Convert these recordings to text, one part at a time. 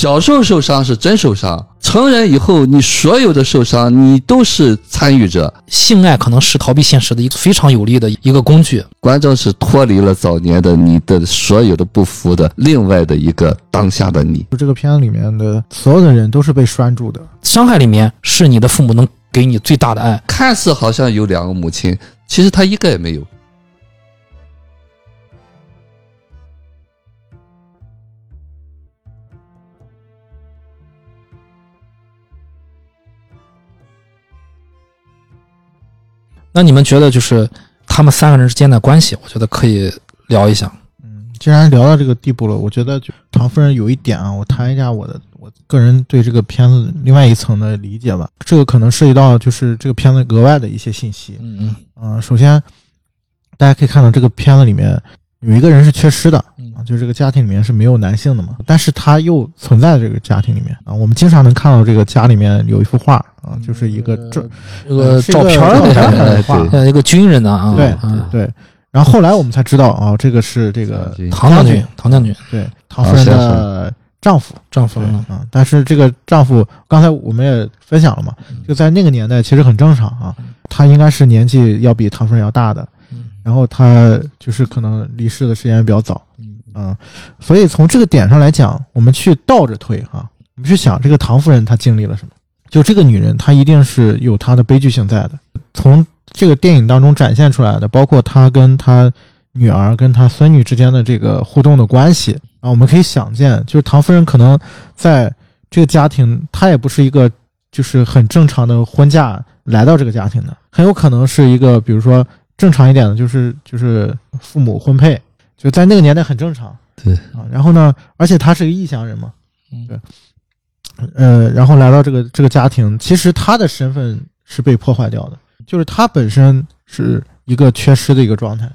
小时候受伤是真受伤，成人以后你所有的受伤你都是参与者。性爱可能是逃避现实的一个非常有力的一个工具。观众是脱离了早年的你的所有的不服的另外的一个当下的你。就这个片子里面的所有的人都是被拴住的，伤害里面是你的父母能给你最大的爱。看似好像有两个母亲，其实他一个也没有。那你们觉得就是他们三个人之间的关系，我觉得可以聊一下。嗯，既然聊到这个地步了，我觉得就唐夫人有一点啊，我谈一下我的我个人对这个片子另外一层的理解吧。这个可能涉及到就是这个片子额外的一些信息。嗯嗯嗯、首先大家可以看到这个片子里面有一个人是缺失的嗯啊，就是这个家庭里面是没有男性的嘛，但是他又存在这个家庭里面啊。我们经常能看到这个家里面有一幅画啊，就是一个这这个照片的的画一个军人的啊，对嗯对。然后后来我们才知道啊，这个是这个唐将军，唐将军对唐夫人的丈夫。丈夫嗯啊，但是这个丈夫刚才我们也分享了嘛，就在那个年代其实很正常啊，他应该是年纪要比唐夫人要大的，嗯然后他就是可能离世的时间比较早，嗯嗯，所以从这个点上来讲，我们去倒着推哈、我们去想这个唐夫人她经历了什么，就这个女人她一定是有她的悲剧性在的，从这个电影当中展现出来的，包括她跟她女儿跟她孙女之间的这个互动的关系啊，我们可以想见，就是唐夫人可能在这个家庭，她也不是一个就是很正常的婚嫁来到这个家庭的，很有可能是一个比如说正常一点的，就是就是父母婚配，就在那个年代很正常。对。啊，然后呢，而且他是个异乡人嘛，嗯。对，呃，然后来到这个这个家庭，其实他的身份是被破坏掉的，就是他本身是一个缺失的一个状态，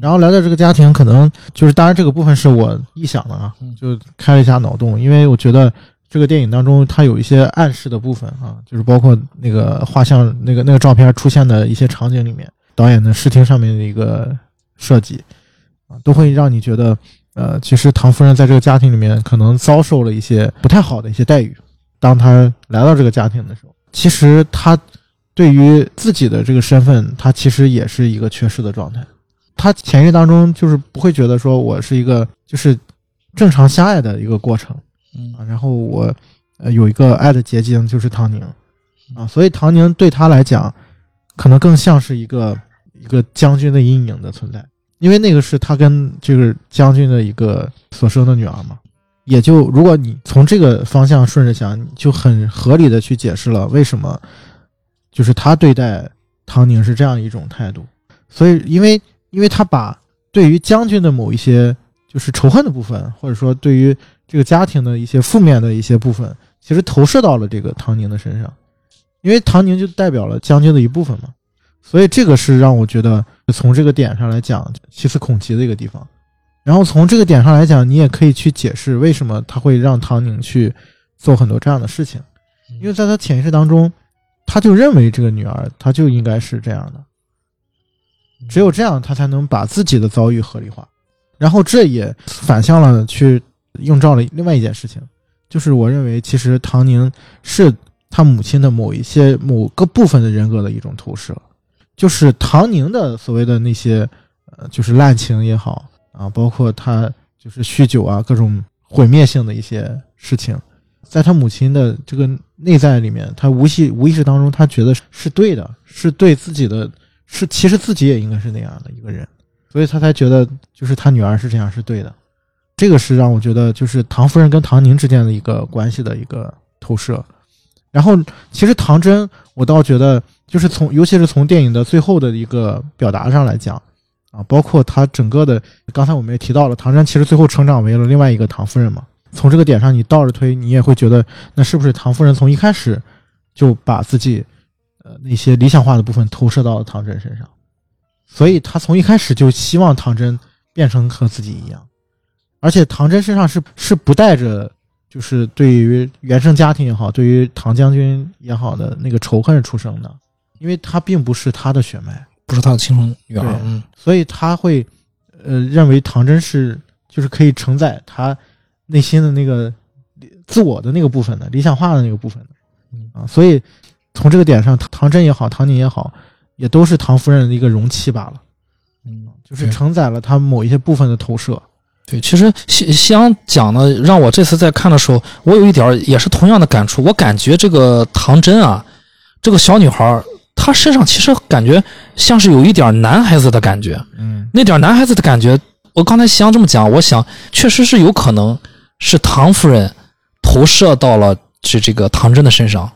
然后来到这个家庭，可能就是当然这个部分是我臆想的啊嗯，就开了一下脑洞，因为我觉得这个电影当中它有一些暗示的部分啊，就是包括那个画像那个那个照片出现的一些场景里面，导演的视听上面的一个设计啊，都会让你觉得。呃，其实唐夫人在这个家庭里面可能遭受了一些不太好的一些待遇。当她来到这个家庭的时候，其实她对于自己的这个身份，她其实也是一个缺失的状态。她潜意识当中就是不会觉得说我是一个就是正常相爱的一个过程嗯啊，然后我呃有一个爱的结晶就是唐宁啊，所以唐宁对她来讲，可能更像是一个一个将军的阴影的存在。因为那个是他跟这个将军的一个所生的女儿嘛，也就如果你从这个方向顺着想，就很合理的去解释了为什么就是他对待唐宁是这样一种态度。所以，因为因为他把对于将军的某一些就是仇恨的部分，或者说对于这个家庭的一些负面的一些部分，其实投射到了这个唐宁的身上，因为唐宁就代表了将军的一部分嘛。所以这个是让我觉得从这个点上来讲细思恐极的一个地方。然后从这个点上来讲，你也可以去解释为什么他会让唐宁去做很多这样的事情，因为在他潜意识当中，他就认为这个女儿她就应该是这样的，只有这样他才能把自己的遭遇合理化。然后这也反向了去映照了另外一件事情，就是我认为其实唐宁是他母亲的某一些某个部分的人格的一种投射。就是唐宁的所谓的那些，呃，就是滥情也好啊，包括他就是酗酒啊，各种毁灭性的一些事情，在他母亲的这个内在里面，他无意无意识当中，他觉得是对的，是对自己的，是其实自己也应该是那样的一个人，所以他才觉得就是他女儿是这样是对的，这个是让我觉得就是唐夫人跟唐宁之间的一个关系的一个投射。然后，其实唐真，我倒觉得，就是从，尤其是从电影的最后的一个表达上来讲，啊，包括他整个的，刚才我们也提到了，唐真其实最后成长为了另外一个唐夫人嘛。从这个点上，你倒着推，你也会觉得，那是不是唐夫人从一开始就把自己，呃，那些理想化的部分投射到了唐真身上，所以他从一开始就希望唐真变成和自己一样，而且唐真身上是是不带着。就是对于原生家庭也好，对于唐将军也好的那个仇恨出生的，因为他并不是他的血脉，不是他的亲生女儿，嗯所以他会，呃，认为唐真是就是可以承载他内心的那个自我的那个部分的，理想化的那个部分的嗯。啊，所以从这个点上，唐唐真也好，唐宁也好，也都是唐夫人的一个容器罢了，嗯，就是承载了他某一些部分的投射。对，其实西西洋讲的，让我这次在看的时候，我有一点儿也是同样的感触。我感觉这个唐真啊，这个小女孩儿，她身上其实感觉像是有一点儿男孩子的感觉。嗯那点儿男孩子的感觉，我刚才西洋这么讲，我想确实是有可能是唐夫人投射到了这这个唐真的身上，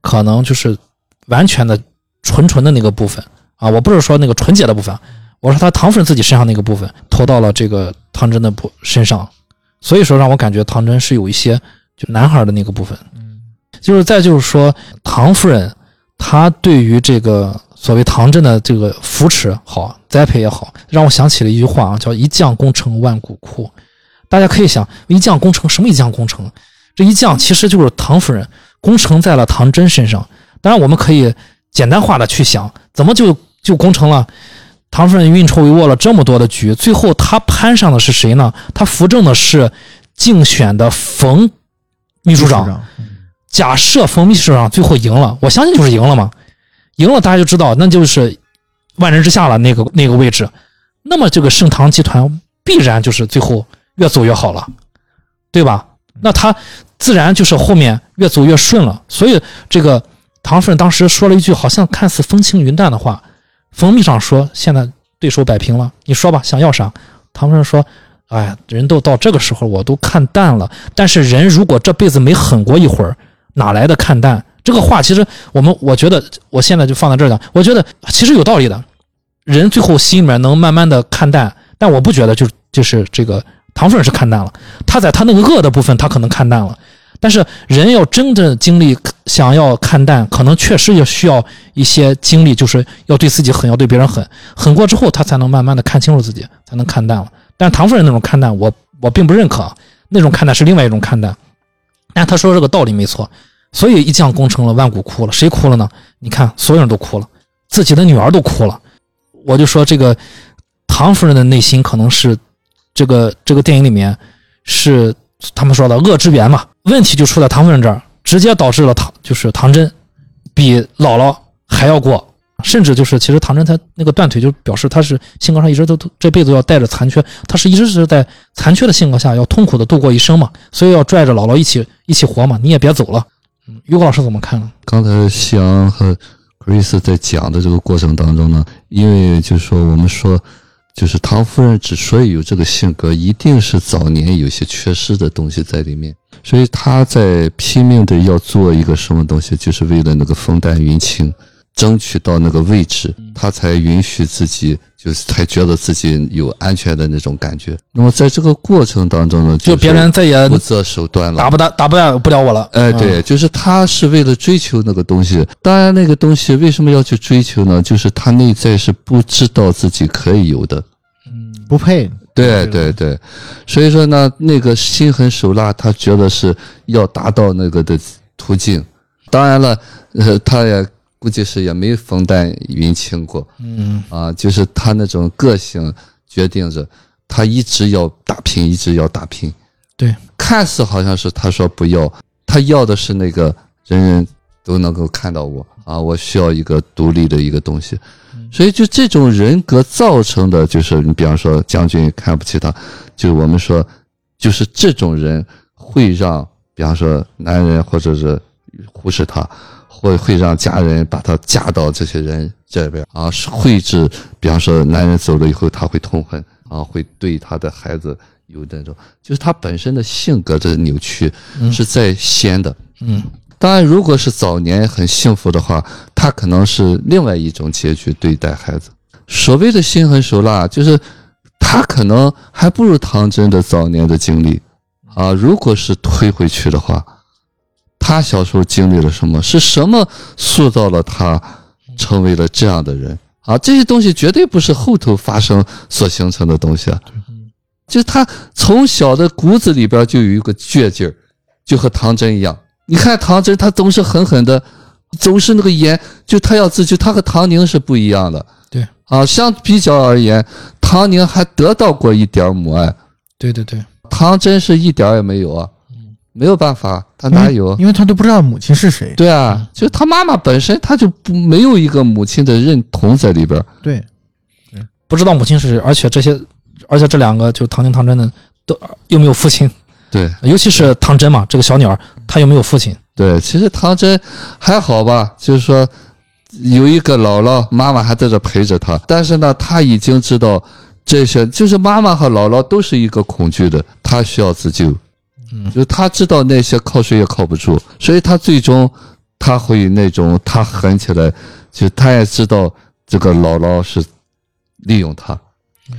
可能就是完全的纯纯的那个部分啊，我不是说那个纯洁的部分，我说他唐夫人自己身上那个部分投到了这个唐真的部身上，所以说让我感觉唐真是有一些就男孩的那个部分。嗯就是再就是说，唐夫人她对于这个所谓唐真的这个扶持好、栽培也好，让我想起了一句话啊，叫“一将功成万骨枯”。大家可以想，一将功成，什么一将功成？这一将其实就是唐夫人功成在了唐真身上。当然，我们可以简单化的去想，怎么就就功成了？唐夫人运筹帷幄了这么多的局，最后她攀上的是谁呢？她扶正的是竞选的冯秘书长。假设冯秘书长最后赢了，我相信就是赢了嘛，赢了大家就知道那就是万人之下了那个那个位置，那么这个盛唐集团必然就是最后越走越好了，对吧？那他自然就是后面越走越顺了。所以这个唐夫人当时说了一句好像看似风轻云淡的话，冯秘书长说现在对手摆平了，你说吧，想要啥？唐夫人说。哎，人都到这个时候，我都看淡了。但是人如果这辈子没狠过一会儿，哪来的看淡？这个话其实我们，我觉得我现在就放在这儿讲，我觉得其实有道理的。人最后心里面能慢慢的看淡，但我不觉得就就是这个唐夫人是看淡了，他在他那个恶的部分他可能看淡了，但是人要真正经历想要看淡，可能确实也需要一些经历，就是要对自己狠，要对别人狠，狠过之后他才能慢慢的看清楚自己，才能看淡了。但是唐夫人那种看淡，我我并不认可，那种看淡是另外一种看淡。但他说这个道理没错，所以一将功成了万骨枯了，谁哭了呢？你看，所有人都哭了，自己的女儿都哭了。我就说这个唐夫人的内心可能是这个这个电影里面是他们说的恶之源嘛，问题就出在唐夫人这儿，直接导致了唐就是唐真比姥姥还要过。甚至就是，其实唐真他那个断腿，就表示他是性格上一直都这辈子要带着残缺，他是一直是在残缺的性格下要痛苦的度过一生嘛，所以要拽着姥姥一起一起活嘛，你也别走了。嗯，于果老师怎么看呢？刚才夕阳和 Chris 在讲的这个过程当中呢，因为就是说我们说，就是唐夫人之所以有这个性格，一定是早年有些缺失的东西在里面，所以她在拼命的要做一个什么东西，就是为了那个风淡云轻。争取到那个位置，他才允许自己，就是才觉得自己有安全的那种感觉。那么在这个过程当中呢，就别人再也不择手段了，打不打打不了不了我了。哎，对，就是他是为了追求那个东西。当然，那个东西为什么要去追求呢？就是他内在是不知道自己可以有的。嗯，不配。对对对，所以说呢，那个心狠手辣，他觉得是要达到那个的途径。当然了，呃，他也。估计是也没风淡云轻过，嗯啊，就是他那种个性决定着他一直要打拼，一直要打拼。对，看似好像是他说不要，他要的是那个人人都能够看到我啊，我需要一个独立的一个东西。所以就这种人格造成的，就是你比方说将军看不起他，就我们说，就是这种人会让，比方说男人或者是忽视他。会会让家人把他嫁到这些人这边啊，会致，比方说男人走了以后，他会痛恨啊，会对他的孩子有那种，就是他本身的性格的扭曲是在先的。嗯，当然，如果是早年很幸福的话，他可能是另外一种结局对待孩子。所谓的心狠手辣，就是他可能还不如唐真的早年的经历啊。如果是推回去的话。他小时候经历了什么？是什么塑造了他成为了这样的人啊？这些东西绝对不是后头发生所形成的东西啊！就他从小的骨子里边就有一个倔劲儿，就和唐真一样。你看唐真，他总是狠狠的，总是那个严，就他要自救。他和唐宁是不一样的。对啊，相比较而言，唐宁还得到过一点母爱。对对对，唐真是一点也没有啊。没有办法，他哪有？因为他都不知道母亲是谁。对啊，就他妈妈本身他就不没有一个母亲的认同在里边儿。对，不知道母亲是谁，而且这些，而且这两个就唐宁、唐真的都又没有父亲，对尤其是唐真嘛，这个小女儿她又没有父亲，对，其实唐真还好吧，就是说有一个姥姥，妈妈还在这陪着她，但是呢，他已经知道这些，就是妈妈和姥姥都是一个恐惧的，他需要自救。嗯就是他知道那些靠谁也靠不住，所以他最终他会那种他狠起来，就他也知道这个姥姥是利用他，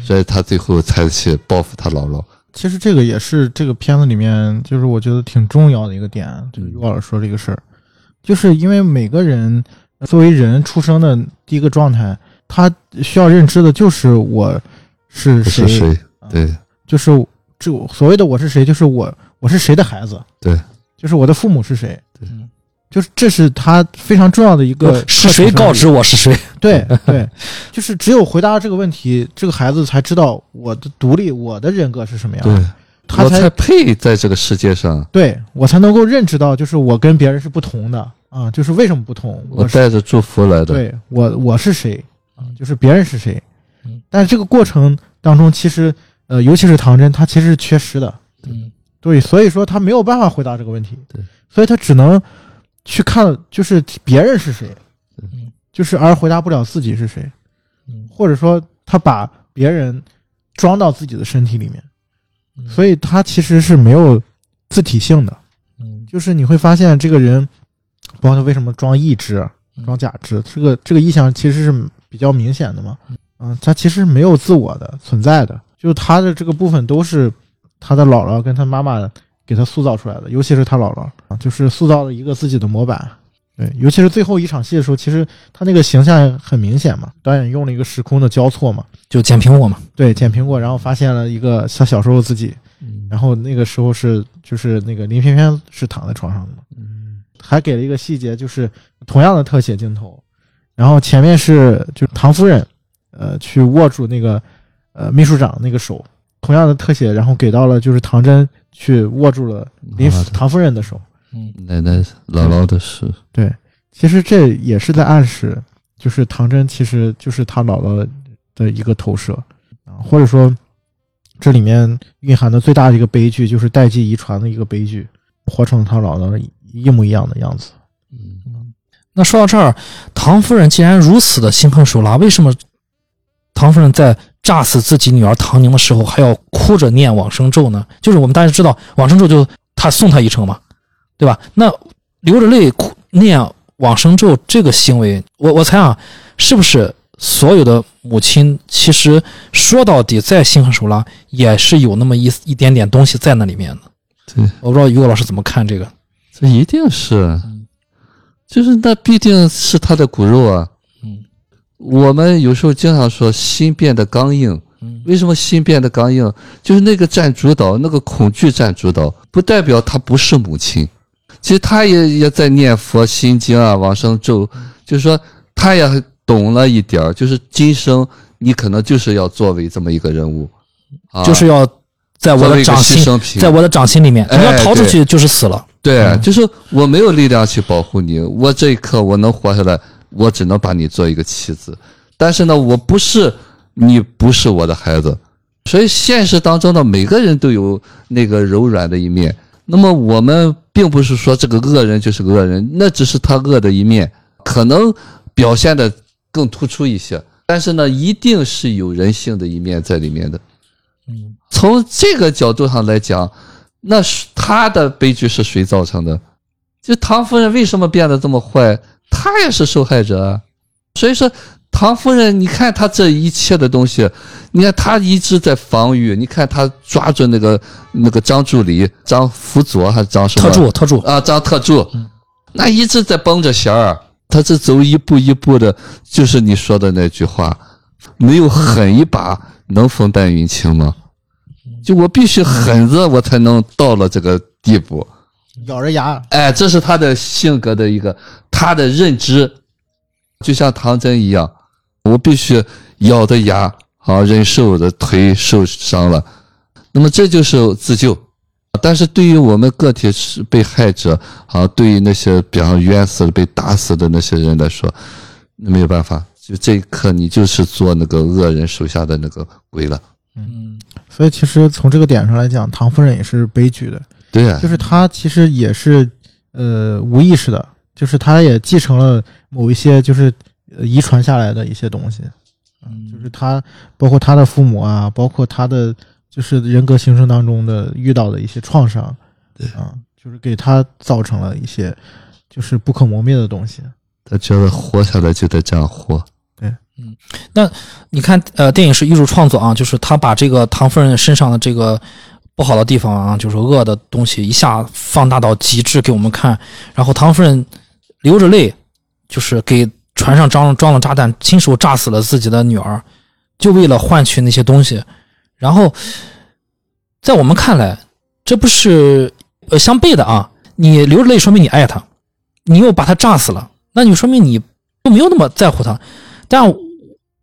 所以他最后才去报复他姥姥。其实这个也是这个片子里面，就是我觉得挺重要的一个点，就是于老师说这个事儿，就是因为每个人呃作为人出生的第一个状态，他需要认知的就是我是谁，是谁？啊对就是这所谓的我是谁，就是我我是谁的孩子，对，就是我的父母是谁，对嗯就是这是他非常重要的一个是谁告知我？是谁？对对，就是只有回答这个问题，这个孩子才知道我的独立，我的人格是什么样的，对，他才才配在这个世界上。对我才能够认知到，就是我跟别人是不同的啊，就是为什么不同？我是带着祝福来的。对我我是谁啊？就是别人是谁嗯？但是这个过程当中，其实呃，尤其是唐真，他其实是缺失的，嗯对，所以说他没有办法回答这个问题，对，所以他只能去看，就是别人是谁嗯，就是而回答不了自己是谁，嗯。或者说他把别人装到自己的身体里面，嗯。所以他其实是没有自体性的。嗯。就是你会发现这个人，包括他为什么装义肢、装假肢，这个这个意象其实是比较明显的嘛。嗯，他其实没有自我的存在的，就是他的这个部分都是他的姥姥跟他妈妈给他塑造出来的，尤其是他姥姥啊，就是塑造了一个自己的模板。对，尤其是最后一场戏的时候，其实他那个形象很明显嘛，导演用了一个时空的交错嘛，就捡苹果嘛，对，捡苹果，然后发现了一个他小时候自己，嗯。然后那个时候是就是那个林翩翩是躺在床上的嘛，嗯。还给了一个细节，就是同样的特写镜头，然后前面是就唐夫人，呃，去握住那个呃秘书长那个手，同样的特写，然后给到了就是唐真去握住了林唐夫人的手，嗯。奶奶姥姥的事。对，其实这也是在暗示，就是唐真其实就是他姥姥的一个投射。啊，或者说这里面蕴含的最大的一个悲剧，就是代际遗传的一个悲剧，活成了他姥姥一模一样的样子。嗯，那说到这儿，唐夫人既然如此的心狠手辣，为什么唐夫人在炸死自己女儿唐宁的时候还要哭着念往生咒呢？就是我们大家知道往生咒就他送他一程嘛，对吧？那流着泪哭念往生咒这个行为，我我猜啊，是不是所有的母亲其实说到底再心狠手辣，也是有那么一一点点东西在那里面的？对，我不知道于果老师怎么看这个？这一定是，就是那必定是他的骨肉啊。嗯我们有时候经常说心变得刚硬，嗯。为什么心变得刚硬？就是那个占主导，那个恐惧占主导，不代表他不是母亲。其实他也也在念佛心经啊，往生咒，就是说他也懂了一点儿，就是今生你可能就是要作为这么一个人物，啊，就是要在我的掌心在我的掌心里面，你哎要逃出去就是死了。对，嗯。就是我没有力量去保护你，我这一刻我能活下来，我只能把你做一个棋子。但是呢，我不是你，不是我的孩子，所以现实当中呢，每个人都有那个柔软的一面。那么我们并不是说这个恶人就是恶人，那只是他恶的一面，可能表现的更突出一些。但是呢，一定是有人性的一面在里面的。嗯从这个角度上来讲，那是他的悲剧是谁造成的？就唐夫人为什么变得这么坏？她也是受害者啊。所以说，唐夫人，你看她这一切的东西，你看她一直在防御，你看她抓住那个那个张助理、张辅佐还是张什么特助特助，啊，张特助，那一直在绷着弦儿，他这走一步一步的，就是你说的那句话，没有狠一把能风淡云轻吗？就我必须狠着，我才能到了这个地步。咬着牙，哎，这是他的性格的一个他的认知，就像唐僧一样，我必须咬着牙啊，忍受我的腿受伤了，那么这就是自救，但是对于我们个体是被害者啊，对于那些比方冤死了、被打死的那些人来说，那没有办法，就这一刻你就是做那个恶人手下的那个鬼了。嗯。所以其实从这个点上来讲，唐夫人也是悲剧的，对呀、就是他其实也是呃无意识的，就是他也继承了某一些就是呃遗传下来的一些东西，嗯，就是他包括他的父母啊，包括他的就是人格形成当中的遇到的一些创伤，对。啊，就是给他造成了一些就是不可磨灭的东西。他觉得活下来就得这样活。嗯，那你看，呃，电影是艺术创作啊，就是他把这个唐夫人身上的这个不好的地方啊，就是恶的东西，一下放大到极致给我们看。然后唐夫人流着泪，就是给船上装装了炸弹，亲手炸死了自己的女儿，就为了换取那些东西。然后，在我们看来，这不是呃相悖的啊。你流着泪，说明你爱他；你又把他炸死了，那你说明你就没有那么在乎他。但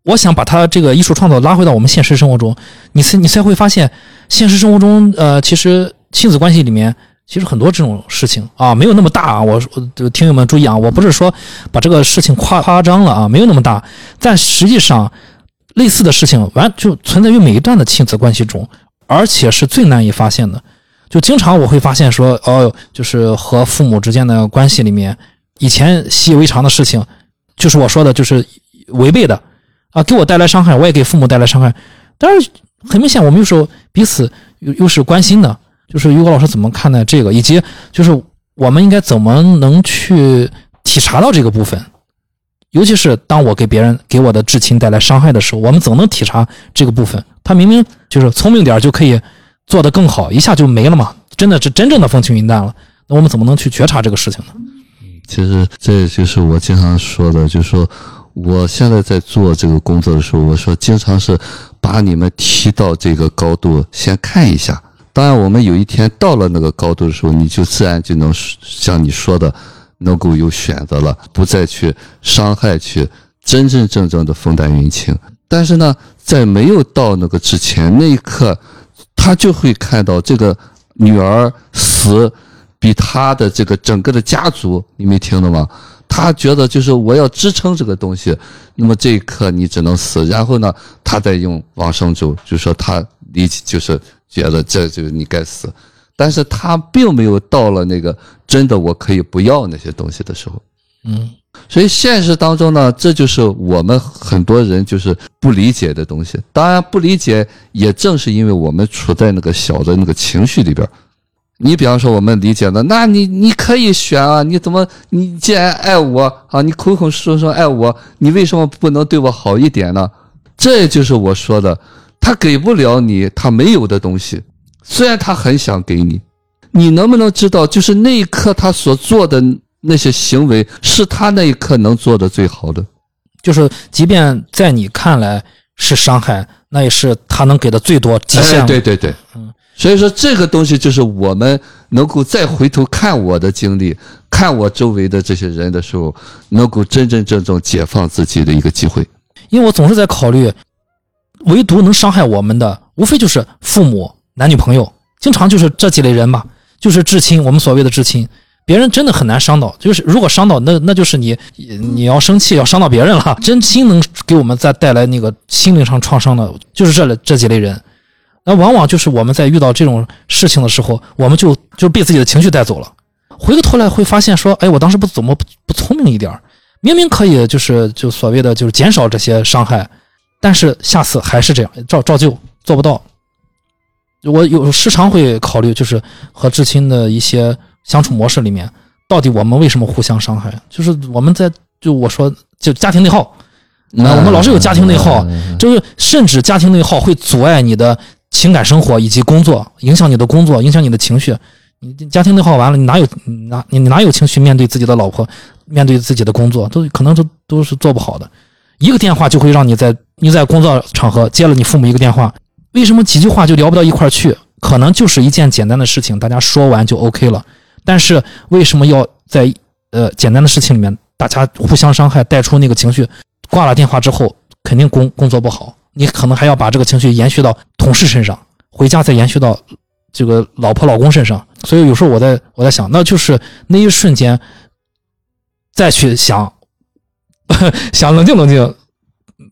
我想把他这个艺术创作拉回到我们现实生活中，你才你才会发现，现实生活中，呃，其实亲子关系里面，其实很多这种事情啊，没有那么大啊。我我听友们注意啊，我不是说把这个事情夸夸张了啊，没有那么大，但实际上类似的事情完就存在于每一段的亲子关系中，而且是最难以发现的。就经常我会发现说，哦，就是和父母之间的关系里面，以前习以为常的事情，就是我说的，就是违背的啊，给我带来伤害，我也给父母带来伤害。但是很明显，我们有时候彼此又又是关心的。就是于果老师怎么看待这个，以及就是我们应该怎么能去体察到这个部分？尤其是当我给别人给我的至亲带来伤害的时候，我们怎么能体察这个部分？他明明就是聪明点就可以做得更好，一下就没了嘛，真的是真正的风轻云淡了。那我们怎么能去觉察这个事情呢？其实这就是我经常说的，就是说我现在在做这个工作的时候，我说经常是把你们提到这个高度，先看一下。当然，我们有一天到了那个高度的时候，你就自然就能像你说的，能够有选择了，不再去伤害，去真真正正的风淡云轻。但是呢，在没有到那个之前，那一刻，他就会看到这个女儿死。比他的这个整个的家族，你没听到吗？他觉得就是我要支撑这个东西，那么这一刻你只能死。然后呢，他再用往生咒，就说他理解就是觉得这就是你该死，但是他并没有到了那个真的我可以不要那些东西的时候。嗯，所以现实当中呢，这就是我们很多人就是不理解的东西。当然，不理解也正是因为我们处在那个小的那个情绪里边。你比方说，我们理解的，那你你可以选啊，你怎么你既然爱我啊，你口口声声爱我，你为什么不能对我好一点呢？这就是我说的，他给不了你他没有的东西，虽然他很想给你，你能不能知道，就是那一刻他所做的那些行为，是他那一刻能做的最好的。就是即便在你看来是伤害，那也是他能给的最多极限。哎。对对对，嗯。所以说，这个东西就是我们能够再回头看我的经历，看我周围的这些人的时候，能够真真正正解放自己的一个机会。因为我总是在考虑，唯独能伤害我们的，无非就是父母、男女朋友，经常就是这几类人吧，就是至亲，我们所谓的至亲。别人真的很难伤到，就是如果伤到，那那就是你你要生气，要伤到别人了。真心能给我们再带来那个心灵上创伤的，就是这这几类人。那往往就是我们在遇到这种事情的时候，我们就就被自己的情绪带走了。回过头来会发现说，哎，我当时不怎么不不聪明一点明明可以就是就所谓的就是减少这些伤害，但是下次还是这样，照照旧做不到。我有时常会考虑，就是和至亲的一些相处模式里面，到底我们为什么互相伤害？就是我们在就我说就家庭内耗，那，我们老是有家庭内耗，就是甚至家庭内耗会阻碍你的。情感生活以及工作影响你的工作，影响你的情绪。你家庭内耗完了，你哪有哪你哪有情绪面对自己的老婆，面对自己的工作，都可能都都是做不好的。一个电话就会让你在你在工作场合接了你父母一个电话，为什么几句话就聊不到一块去？可能就是一件简单的事情，大家说完就 OK 了。但是为什么要在呃简单的事情里面大家互相伤害，带出那个情绪？挂了电话之后，肯定工工作不好。你可能还要把这个情绪延续到同事身上，回家再延续到这个老婆老公身上。所以有时候我在我在想，那就是那一瞬间再去想 想冷静冷静，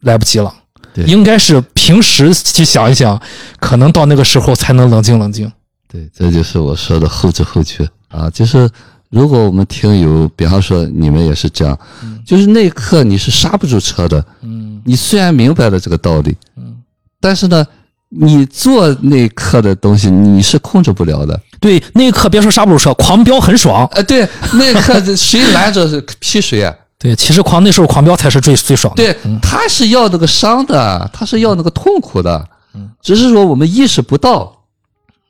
来不及了。对应该是平时去想一想，可能到那个时候才能冷静冷静。对，这就是我说的后知后觉啊。就是如果我们听友，比方说你们也是这样，就是那一刻你是刹不住车的。嗯你虽然明白了这个道理，嗯，但是呢，你做那一刻的东西你是控制不了的。对，那一刻别说刹不住车，狂飙很爽。呃，对，那一刻谁拦着是劈谁啊？对，其实狂那时候狂飙才是最最爽的。对，他是要那个伤的，他是要那个痛苦的，只是说我们意识不到。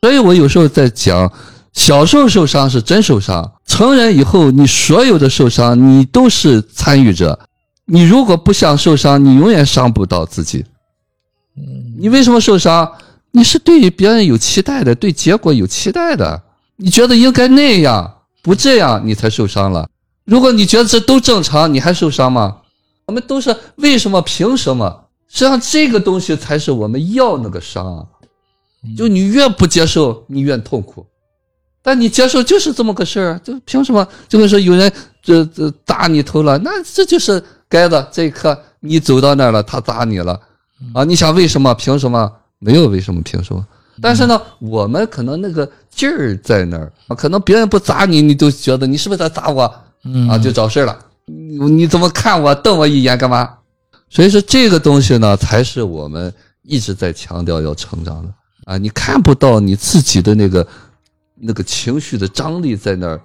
所以我有时候在讲，小时候受伤是真受伤，成人以后你所有的受伤你都是参与者。你如果不想受伤，你永远伤不到自己。你为什么受伤？你是对别人有期待的，对结果有期待的。你觉得应该那样，不这样，你才受伤了。如果你觉得这都正常，你还受伤吗？我们都是为什么？凭什么？实际上，这个东西才是我们要那个伤。就你越不接受，你越痛苦。但你接受就是这么个事儿，就凭什么？就会说有人这这打你头了，那这就是该的。这一刻你走到那儿了，他砸你了啊！你想为什么？凭什么？没有为什么，凭什么？但是呢，我们可能那个劲儿在那儿啊，可能别人不砸你，你都觉得你是不是在砸我？嗯啊，就找事儿了。你你怎么看我，瞪我一眼干嘛？所以说这个东西呢，才是我们一直在强调要成长的啊。你看不到你自己的那个那个情绪的张力在那儿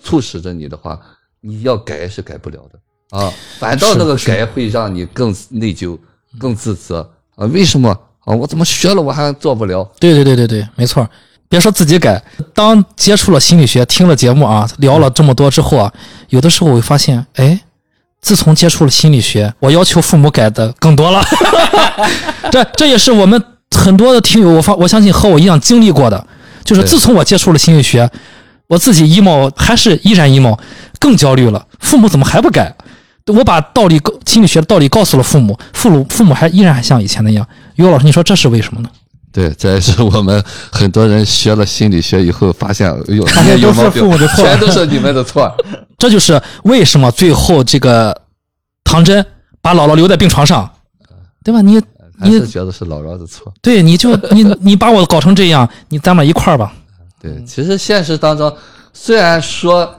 促使着你的话，你要改是改不了的啊。反倒那个改会让你更内疚、更自责啊。为什么啊？我怎么学了我还做不了？对对对对对，没错。别说自己改，当接触了心理学，听了节目啊，聊了这么多之后啊，有的时候我会发现，哎，自从接触了心理学，我要求父母改的更多了。这这也是我们很多的听友，我发我相信和我一样经历过的，就是自从我接触了心理学，我自己 emo 还是依然 emo，更焦虑了。父母怎么还不改？我把道理心理学的道理告诉了父母，父母父母还依然还像以前那样。于老师，你说这是为什么呢？对，这也是我们很多人学了心理学以后发现，哎呦，发现都是父母的错全都是你们的错。这就是为什么最后这个唐真把姥姥留在病床上，对吧？你还是觉得是姥姥的错。对你就你你把我搞成这样，你咱们一块儿吧。对，其实现实当中虽然说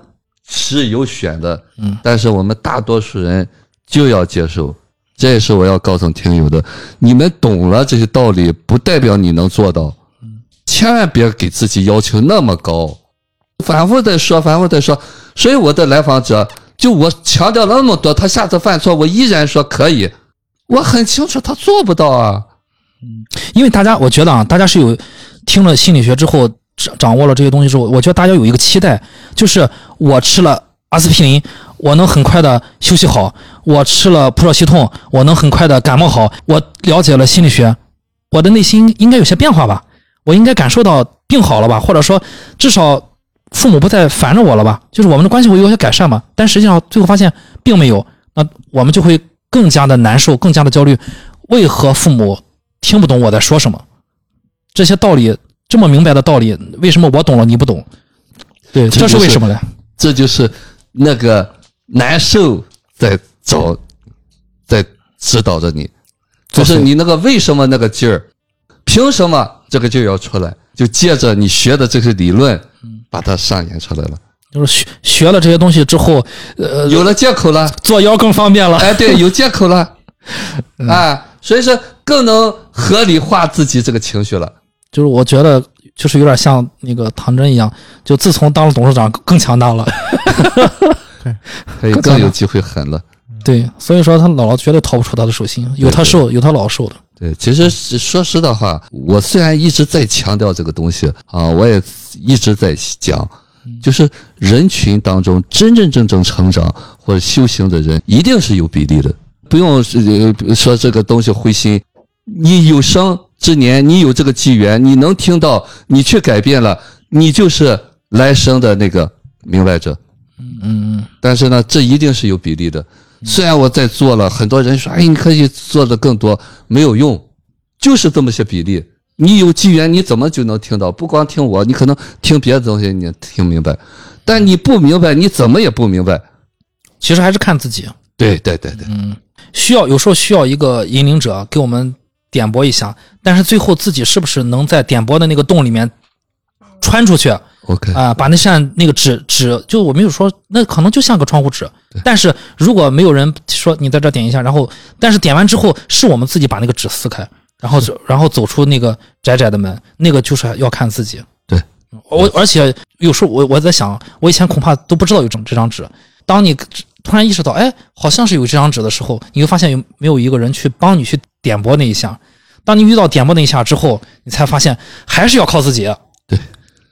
是有选的，嗯，但是我们大多数人就要接受。这也是我要告诉听友的，你们懂了这些道理，不代表你能做到，千万别给自己要求那么高。反复的说，反复的说，所以我的来访者，就我强调了那么多，他下次犯错，我依然说可以。我很清楚他做不到啊。嗯因为大家，我觉得啊，大家是有听了心理学之后，掌掌握了这些东西之后，我觉得大家有一个期待，就是我吃了阿司匹林，我能很快的休息好；我吃了普热西痛，我能很快的感冒好。我了解了心理学，我的内心应该有些变化吧？我应该感受到病好了吧？或者说，至少父母不再烦着我了吧？就是我们的关系会有些改善嘛？但实际上最后发现并没有，那我们就会更加的难受，更加的焦虑。为何父母听不懂我在说什么？这些道理这么明白的道理，为什么我懂了你不懂？对，这是为什么呢？这就是那个难受在找，在指导着你，就是你那个为什么那个劲儿，凭什么这个劲儿要出来？就借着你学的这些理论，把它上演出来了，就是学学了这些东西之后，呃，有了借口了，做妖更方便了。哎，对，有借口了，啊，所以说更能合理化自己这个情绪了。就是我觉得，就是有点像那个唐真一样，就自从当了董事长更强大了。可以更有机会狠了。对，所以说他姥姥绝对逃不出他的手心，有他受，有他姥受的。对，其实说实的话，我虽然一直在强调这个东西啊，我也一直在讲，就是人群当中真真正正成长或者修行的人，一定是有比例的，不用说这个东西灰心。你有生之年，你有这个机缘，你能听到，你去改变了，你就是来生的那个明白者。嗯嗯嗯但是呢，这一定是有比例的。虽然我在做了，很多人说，哎，你可以做的更多，没有用，就是这么些比例。你有机缘，你怎么就能听到？不光听我，你可能听别的东西，你听明白，但你不明白，你怎么也不明白。其实还是看自己。对对对对，嗯，需要有时候需要一个引领者给我们点拨一下，但是最后自己是不是能在点拨的那个洞里面穿出去啊、OK，啊把那扇那个纸纸，就我没有说，那可能就像个窗户纸对，但是如果没有人说你在这点一下，然后但是点完之后是我们自己把那个纸撕开，然后走然后走出那个窄窄的门，那个就是要看自己。对，我而且有时候我我在想，我以前恐怕都不知道有这这张纸，当你突然意识到，哎，好像是有这张纸的时候，你会发现有没有一个人去帮你去点拨那一下。当你遇到点拨那一下之后，你才发现还是要靠自己。对，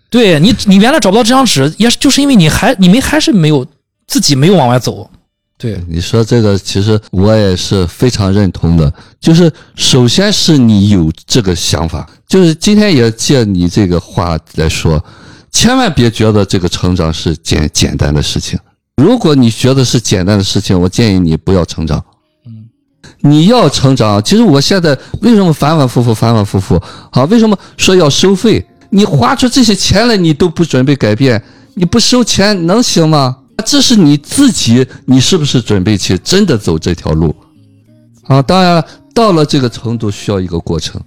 对你，你原来找不到这张纸，也是就是因为你还你们还是没有自己没有往外走。对，你说这个，其实我也是非常认同的。就是首先是你有这个想法，就是今天也借你这个话来说，千万别觉得这个成长是简简单的事情。如果你觉得是简单的事情，我建议你不要成长。你要成长。其实我现在为什么反反复复、反反复复好？为什么说要收费？你花出这些钱来，你都不准备改变，你不收钱能行吗？这是你自己，你是不是准备去真的走这条路？啊，当然了，到了这个程度需要一个过程。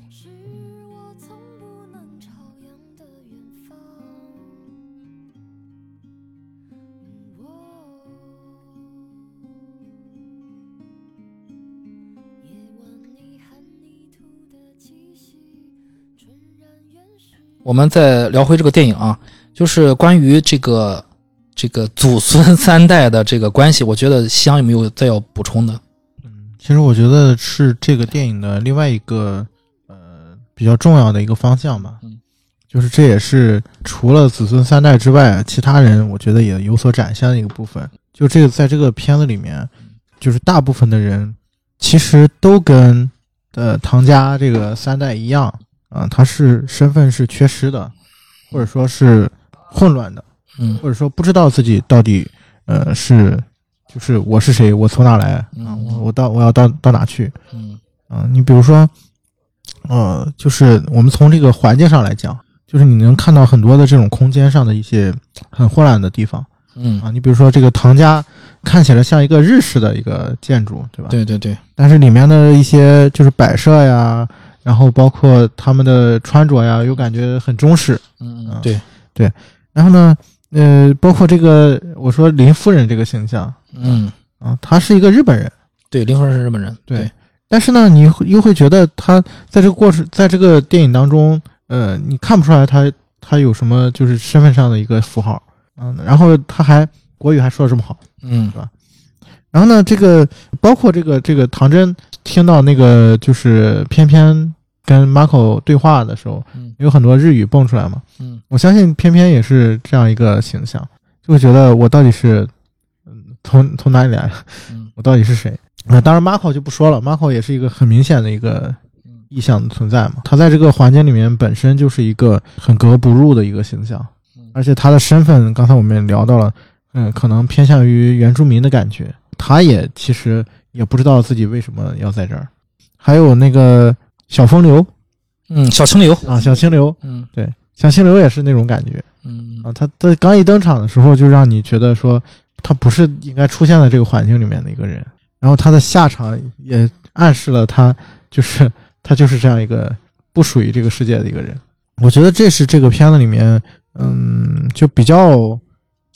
我们再聊回这个电影啊，就是关于这个这个祖孙三代的这个关系，我觉得西阳有没有再要补充的？嗯其实我觉得是这个电影的另外一个呃比较重要的一个方向吧。嗯，就是这也是除了子孙三代之外，其他人我觉得也有所展现的一个部分。就这个在这个片子里面，就是大部分的人其实都跟呃唐家这个三代一样啊、他是身份是缺失的，或者说是混乱的，嗯或者说不知道自己到底呃是就是我是谁，我从哪来啊？嗯我我到我要到到哪去？嗯嗯、你比如说，呃，就是我们从这个环境上来讲，就是你能看到很多的这种空间上的一些很混乱的地方嗯，啊。你比如说这个唐家看起来像一个日式的一个建筑，对吧？。对对对，但是里面的一些就是摆设呀，然后包括他们的穿着呀，又感觉很中式。嗯对。对，然后呢，呃，包括这个我说林夫人这个形象嗯。啊，她是一个日本人。对，林夫人是日本人，对。但是呢，你会又会觉得她在这个过程，在这个电影当中，呃，你看不出来她她有什么就是身份上的一个符号，嗯，然后他还国语还说的这么好，嗯。是吧？然后呢，这个包括这个这个唐真听到那个就是偏偏跟 Marco 对话的时候，嗯有很多日语蹦出来嘛，嗯我相信偏偏也是这样一个形象，就会觉得我到底是嗯从从哪里来，嗯我到底是谁？那、当然，Marco 就不说了，Marco 也是一个很明显的一个嗯意象的存在嘛。他在这个环境里面本身就是一个很格格不入的一个形象嗯，而且他的身份，刚才我们也聊到了，嗯，可能偏向于原住民的感觉。他也其实也不知道自己为什么要在这儿。还有那个小风流嗯，小清流，啊，小清流，嗯对小清流也是那种感觉嗯啊。他他刚一登场的时候，就让你觉得说他不是应该出现在这个环境里面的一个人。然后他的下场也暗示了他就是他就是这样一个不属于这个世界的一个人。我觉得这是这个片子里面，嗯，就比较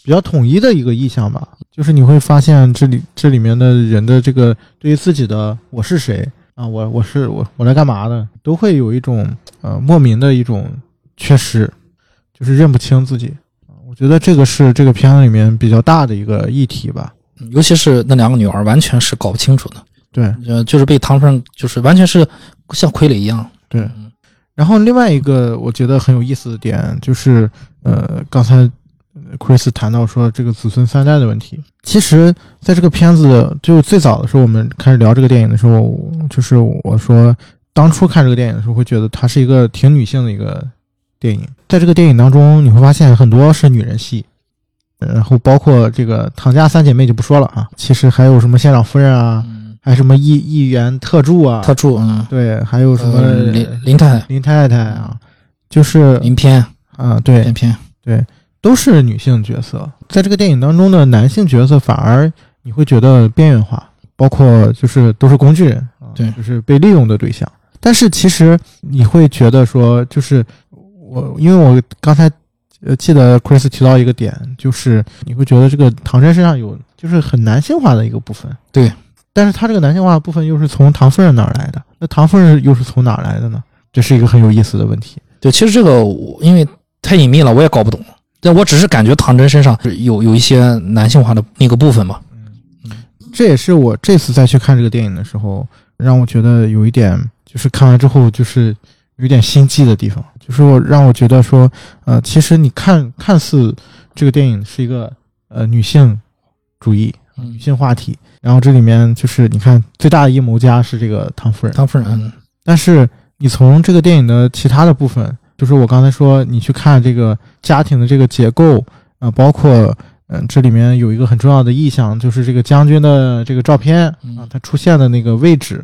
比较统一的一个意象吧。就是你会发现这里这里面的人的这个对于自己的我是谁啊，我我是我我来干嘛的，都会有一种呃莫名的一种缺失，就是认不清自己。啊我觉得这个是这个片子里面比较大的一个议题吧。尤其是那两个女儿，完全是搞不清楚的，对呃，就是被唐夫人，就是完全是像傀儡一样，对嗯。然后另外一个我觉得很有意思的点就是，呃，刚才呃 Chris 谈到说这个子孙三代的问题。其实，在这个片子就最早的时候，我们开始聊这个电影的时候，就是我说当初看这个电影的时候，会觉得它是一个挺女性的一个电影。在这个电影当中，你会发现很多是女人戏，呃然后包括这个唐家三姐妹就不说了啊，其实还有什么县长夫人啊，嗯。还什么议议员特助啊，特助，嗯，对，还有什么呃林林太太、林太太啊，就是林偏、啊，对。林，偏，对，都是女性角色。在这个电影当中的男性角色反而你会觉得边缘化，包括就是都是工具人啊，对就是被利用的对象。但是其实你会觉得说，就是我因为我刚才呃记得 Chris 提到一个点，就是你会觉得这个唐真身上有就是很男性化的一个部分。对，但是他这个男性化的部分又是从唐夫人那儿来的，那唐夫人又是从哪儿来的呢？这是一个很有意思的问题。对，其实这个我因为太隐秘了，我也搞不懂。但我只是感觉唐真身上有有一些男性化的那个部分嘛。嗯这也是我这次再去看这个电影的时候，让我觉得有一点，就是看完之后就是有点心悸的地方，就是我让我觉得说，呃，其实你看看似这个电影是一个呃女性主义、女性话题，然后这里面就是你看最大的阴谋家是这个唐夫人，唐夫人，嗯，但是你从这个电影的其他的部分，就是我刚才说，你去看这个家庭的这个结构啊、包括嗯、这里面有一个很重要的意象，就是这个将军的这个照片啊嗯，他出现的那个位置，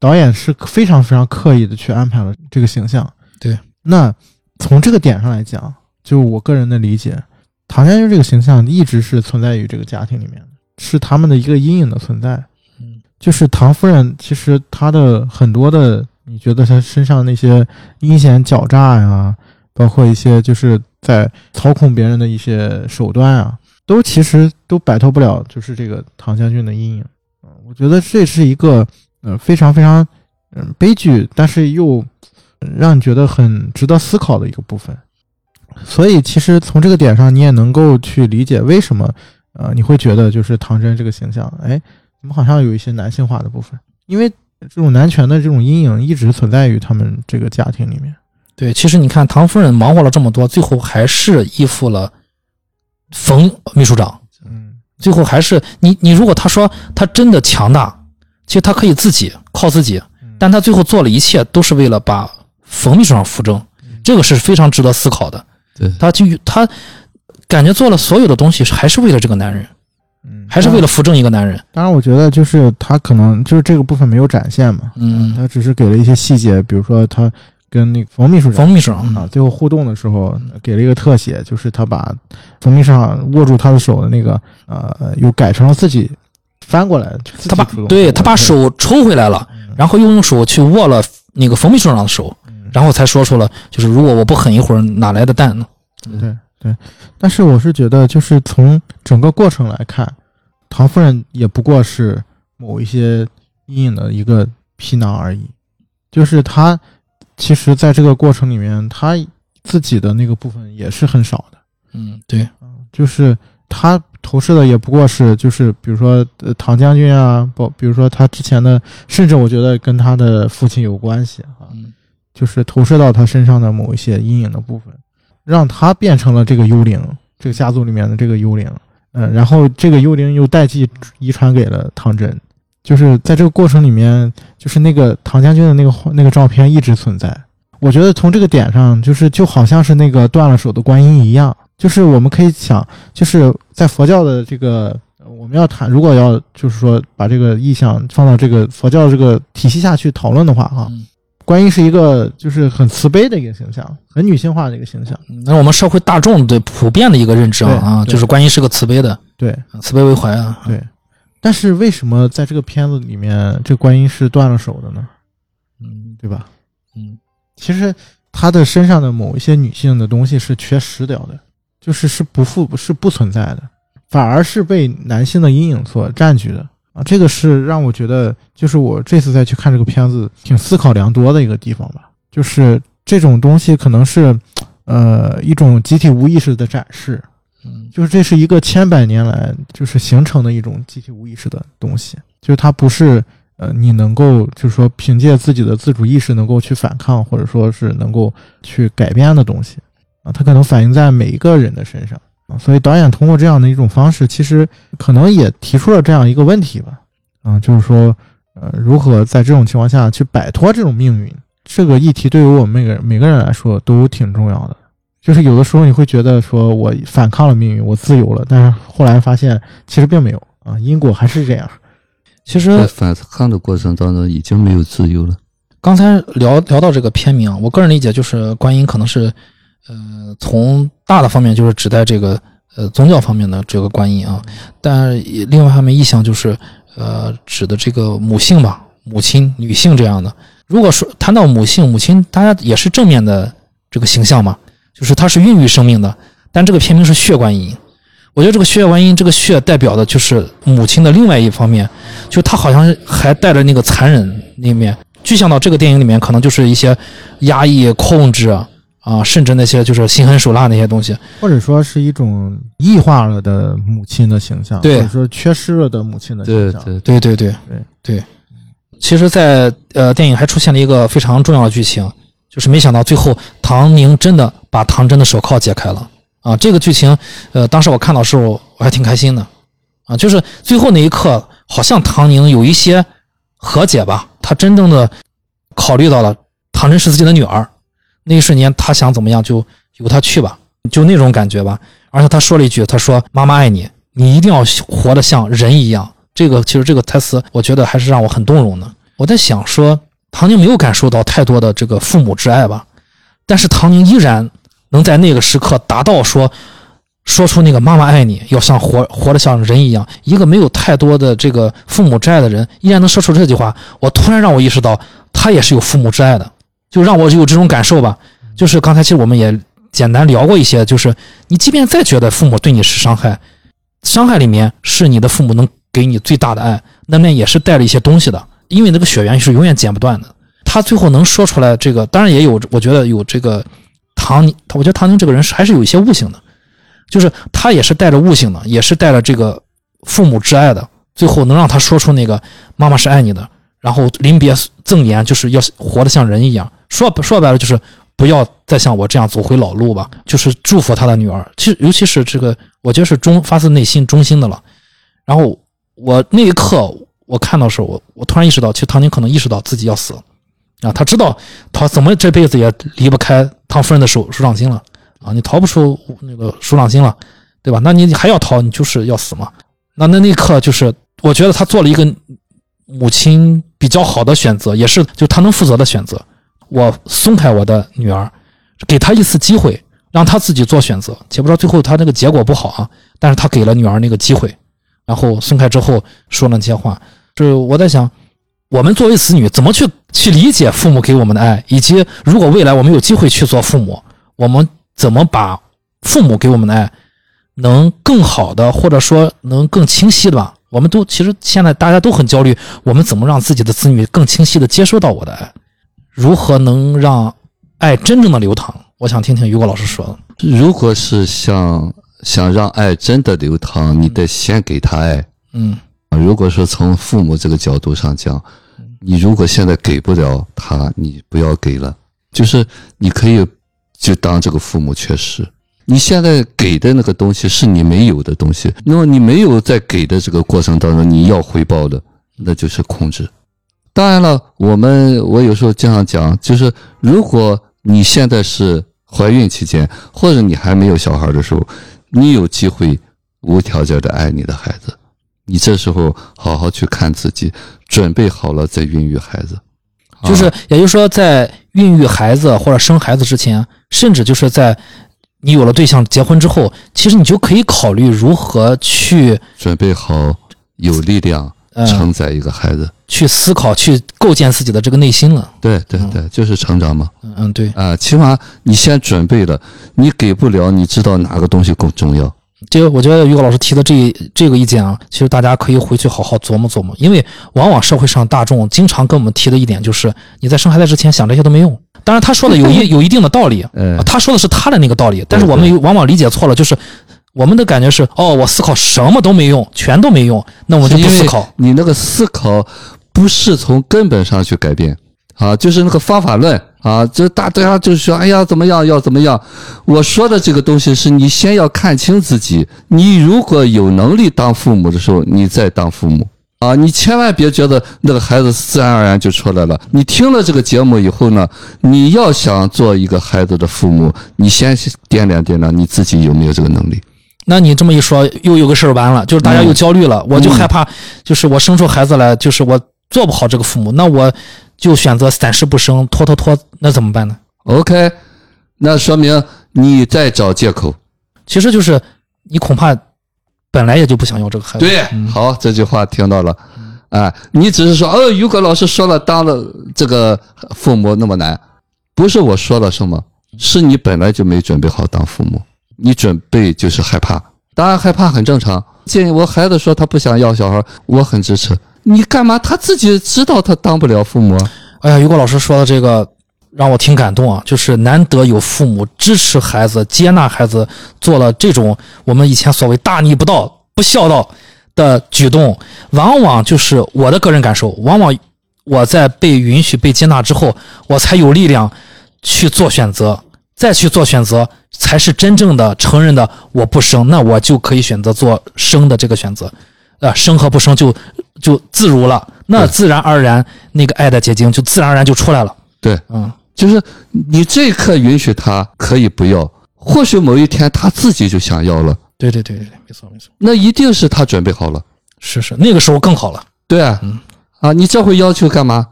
导演是非常非常刻意的去安排了这个形象。对，那从这个点上来讲，就我个人的理解，唐将军这个形象一直是存在于这个家庭里面的，是他们的一个阴影的存在。嗯，就是唐夫人，其实她的很多的，你觉得他身上那些阴险狡诈呀，包括一些就是在操控别人的一些手段啊，都其实都摆脱不了，就是这个唐将军的阴影。嗯，我觉得这是一个呃非常非常嗯悲剧，但是又让你觉得很值得思考的一个部分。所以其实从这个点上，你也能够去理解为什么呃你会觉得就是唐真这个形象，哎。怎么好像有一些男性化的部分？因为这种男权的这种阴影一直存在于他们这个家庭里面。对，其实你看唐夫人忙活了这么多，最后还是依附了冯秘书长。嗯，最后还是你你如果他说他真的强大，其实他可以自己靠自己，但他最后做了一切都是为了把冯秘书长扶正，这个是非常值得思考的。对，他就他感觉做了所有的东西还是为了这个男人，嗯，还是为了扶正一个男人。当然，我觉得就是他可能就是这个部分没有展现嘛，嗯，他只是给了一些细节，比如说他跟那个冯秘书长冯秘书长啊，最后互动的时候给了一个特写，就是他把冯秘书长握住他的手的那个呃，又改成了自己翻过来，他把对他把手抽回来了，然后又用手去握了那个冯秘书长的手，嗯。然后才说出了就是如果我不狠一会儿，哪来的蛋呢？对对，但是我是觉得，就是从整个过程来看，唐夫人也不过是某一些阴影的一个皮囊而已。就是她其实在这个过程里面，她自己的那个部分也是很少的。嗯，对，就是她投射的也不过是，就是比如说呃唐将军啊，不比如说他之前的，甚至我觉得跟他的父亲有关系啊。嗯就是投射到他身上的某一些阴影的部分，让他变成了这个幽灵，这个家族里面的这个幽灵。嗯，然后这个幽灵又代际遗传给了唐真，就是在这个过程里面，就是那个唐将军的那个那个照片一直存在。我觉得从这个点上，就是就好像是那个断了手的观音一样，就是我们可以想，就是在佛教的这个我们要谈，如果要就是说把这个意象放到这个佛教这个体系下去讨论的话，哈，观音是一个就是很慈悲的一个形象，很女性化的一个形象。那我们社会大众对普遍的一个认知啊啊，就是观音是个慈悲的，对慈悲为怀啊。对，但是为什么在这个片子里面，这观音是断了手的呢？嗯对吧？嗯，其实她的身上的某一些女性的东西是缺失掉的，就是是不复是不存在的，反而是被男性的阴影所占据的啊。这个是让我觉得，就是我这次再去看这个片子，挺思考良多的一个地方吧。就是这种东西可能是，呃，一种集体无意识的展示，嗯就是这是一个千百年来就是形成的一种集体无意识的东西，就是它不是呃你能够就是说凭借自己的自主意识能够去反抗或者说是能够去改变的东西啊，它可能反映在每一个人的身上啊，所以导演通过这样的一种方式，其实可能也提出了这样一个问题吧，啊，就是说呃如何在这种情况下去摆脱这种命运，这个议题对于我们每个人每个人来说都挺重要的。就是有的时候你会觉得说我反抗了命运，我自由了，但是后来发现其实并没有啊，因果还是这样。其实在反抗的过程当中已经没有自由了。刚才聊聊到这个片名，我个人理解就是观音可能是，呃，从大的方面就是指代这个呃宗教方面的这个观音啊，但另外一方面意象就是呃指的这个母性吧，母亲、女性这样的。如果说谈到母性，母亲大家也是正面的这个形象嘛，就是她是孕育生命的，但这个片名是血观音。我觉得这个血观音，这个血代表的就是母亲的另外一方面，就她好像还带着那个残忍那一面。具象到这个电影里面，可能就是一些压抑、控制啊，甚至那些就是心狠手辣那些东西。或者说是一种异化了的母亲的形象，对或者说缺失了的母亲的形象。对对对对对对。其实在，呃电影还出现了一个非常重要的剧情，就是没想到最后唐宁真的把唐真的手铐解开了啊！这个剧情，呃，当时我看到的时候我还挺开心的啊，就是最后那一刻，好像唐宁有一些和解吧，他真正的考虑到了唐真是自己的女儿，那一瞬间他想怎么样就由他去吧，就那种感觉吧。而且他说了一句，他说：“妈妈爱你，你一定要活得像人一样。”这个其实这个台词，我觉得还是让我很动容的。我在想说，唐宁没有感受到太多的这个父母之爱吧，但是唐宁依然能在那个时刻达到说说出那个“妈妈爱你”，要像活活得像人一样。一个没有太多的这个父母之爱的人，依然能说出这句话，我突然让我意识到，他也是有父母之爱的，就让我有这种感受吧。就是刚才其实我们也简单聊过一些，就是你即便再觉得父母对你是伤害，伤害里面是你的父母能给你最大的爱，那面也是带了一些东西的，因为那个血缘是永远剪不断的。他最后能说出来这个，当然也有，我觉得有这个唐宁，我觉得唐宁这个人是还是有一些悟性的，就是他也是带着悟性的，也是带着这个父母之爱的，最后能让他说出那个妈妈是爱你的，然后临别赠言就是要活得像人一样，说说白了就是不要再像我这样走回老路吧，就是祝福他的女儿。其实尤其是这个，我觉得是忠发自内心衷心的了。然后我那一刻我看到的时候，我我突然意识到，其实唐宁可能意识到自己要死啊，他知道他怎么这辈子也离不开唐夫人的手手掌心了啊，你逃不出那个手掌心了，对吧？那你还要逃，你就是要死嘛。那那那一刻就是，我觉得他做了一个母亲比较好的选择，也是就他能负责的选择。我松开我的女儿，给她一次机会，让她自己做选择。且不知道最后她那个结果不好啊，但是她给了女儿那个机会，然后松开之后说了那些话。就是我在想，我们作为子女怎么去去理解父母给我们的爱，以及如果未来我们有机会去做父母，我们怎么把父母给我们的爱能更好的，或者说能更清晰的吧？我们都其实现在大家都很焦虑，我们怎么让自己的子女更清晰的接收到我的爱？如何能让爱真正的流淌？我想听听于果老师说的。如果是想想让爱真的流淌，你得先给他爱。嗯如果说从父母这个角度上讲，你如果现在给不了他，你不要给了，就是你可以就当这个父母缺失。你现在给的那个东西是你没有的东西，那么你没有在给的这个过程当中，你要回报的，那就是控制。当然了，我们我有时候经常讲，就是如果你现在是怀孕期间，或者你还没有小孩的时候，你有机会无条件的爱你的孩子，你这时候好好去看自己，准备好了再孕育孩子。就是啊，也就是说，在孕育孩子或者生孩子之前，甚至就是在你有了对象、结婚之后，其实你就可以考虑如何去准备好有力量呃承载一个孩子。去思考、去构建自己的这个内心了。对对对，就是成长嘛。嗯嗯，对，啊，起码你先准备了，你给不了，你知道哪个东西更重要。这个我觉得于果老师提的这这个意见啊，其实大家可以回去好好琢磨琢磨，因为往往社会上大众经常跟我们提的一点就是，你在生孩子之前想这些都没用。当然，他说的有一 有一定的道理，嗯啊他说的是他的那个道理，但是我们往往理解错了，就是我们的感觉是，哦，我思考什么都没用，全都没用，那我就不思考。你那个思考不是从根本上去改变啊，就是那个方法论啊，就大大家就是说，哎呀，怎么样要怎么样。我说的这个东西是你先要看清自己，你如果有能力当父母的时候，你再当父母。啊，你千万别觉得那个孩子自然而然就出来了。你听了这个节目以后呢，你要想做一个孩子的父母，你先掂量掂量你自己有没有这个能力。那你这么一说，又有个事儿完了，就是大家又焦虑了，我就嗯害怕，就是我生出孩子来，就是我做不好这个父母，那我就选择暂时不生，拖拖拖，那怎么办呢？OK，那说明你在找借口。其实就是你恐怕本来也就不想要这个孩子。对，嗯好，这句话听到了。啊，你只是说，哦，于果老师说了，当了这个父母那么难，不是我说了什么，是你本来就没准备好当父母，你准备就是害怕，当然害怕很正常。建议我孩子说他不想要小孩，我很支持。你干嘛？他自己知道他当不了父母啊。哎呀，于果老师说的这个让我挺感动啊，就是难得有父母支持孩子、接纳孩子，做了这种我们以前所谓大逆不道、不孝道的举动，往往就是我的个人感受，往往我在被允许、被接纳之后，我才有力量去做选择，再去做选择，才是真正的承认的我不生，那我就可以选择做生的这个选择，呃，生和不生就就自如了，那自然而然那个爱的结晶就自然而然就出来了，对，嗯，就是你这一刻允许他可以不要，或许某一天他自己就想要了，对对对对对，没错没错，那一定是他准备好了。是是，那个时候更好了，对啊，嗯啊，你这会要求干嘛？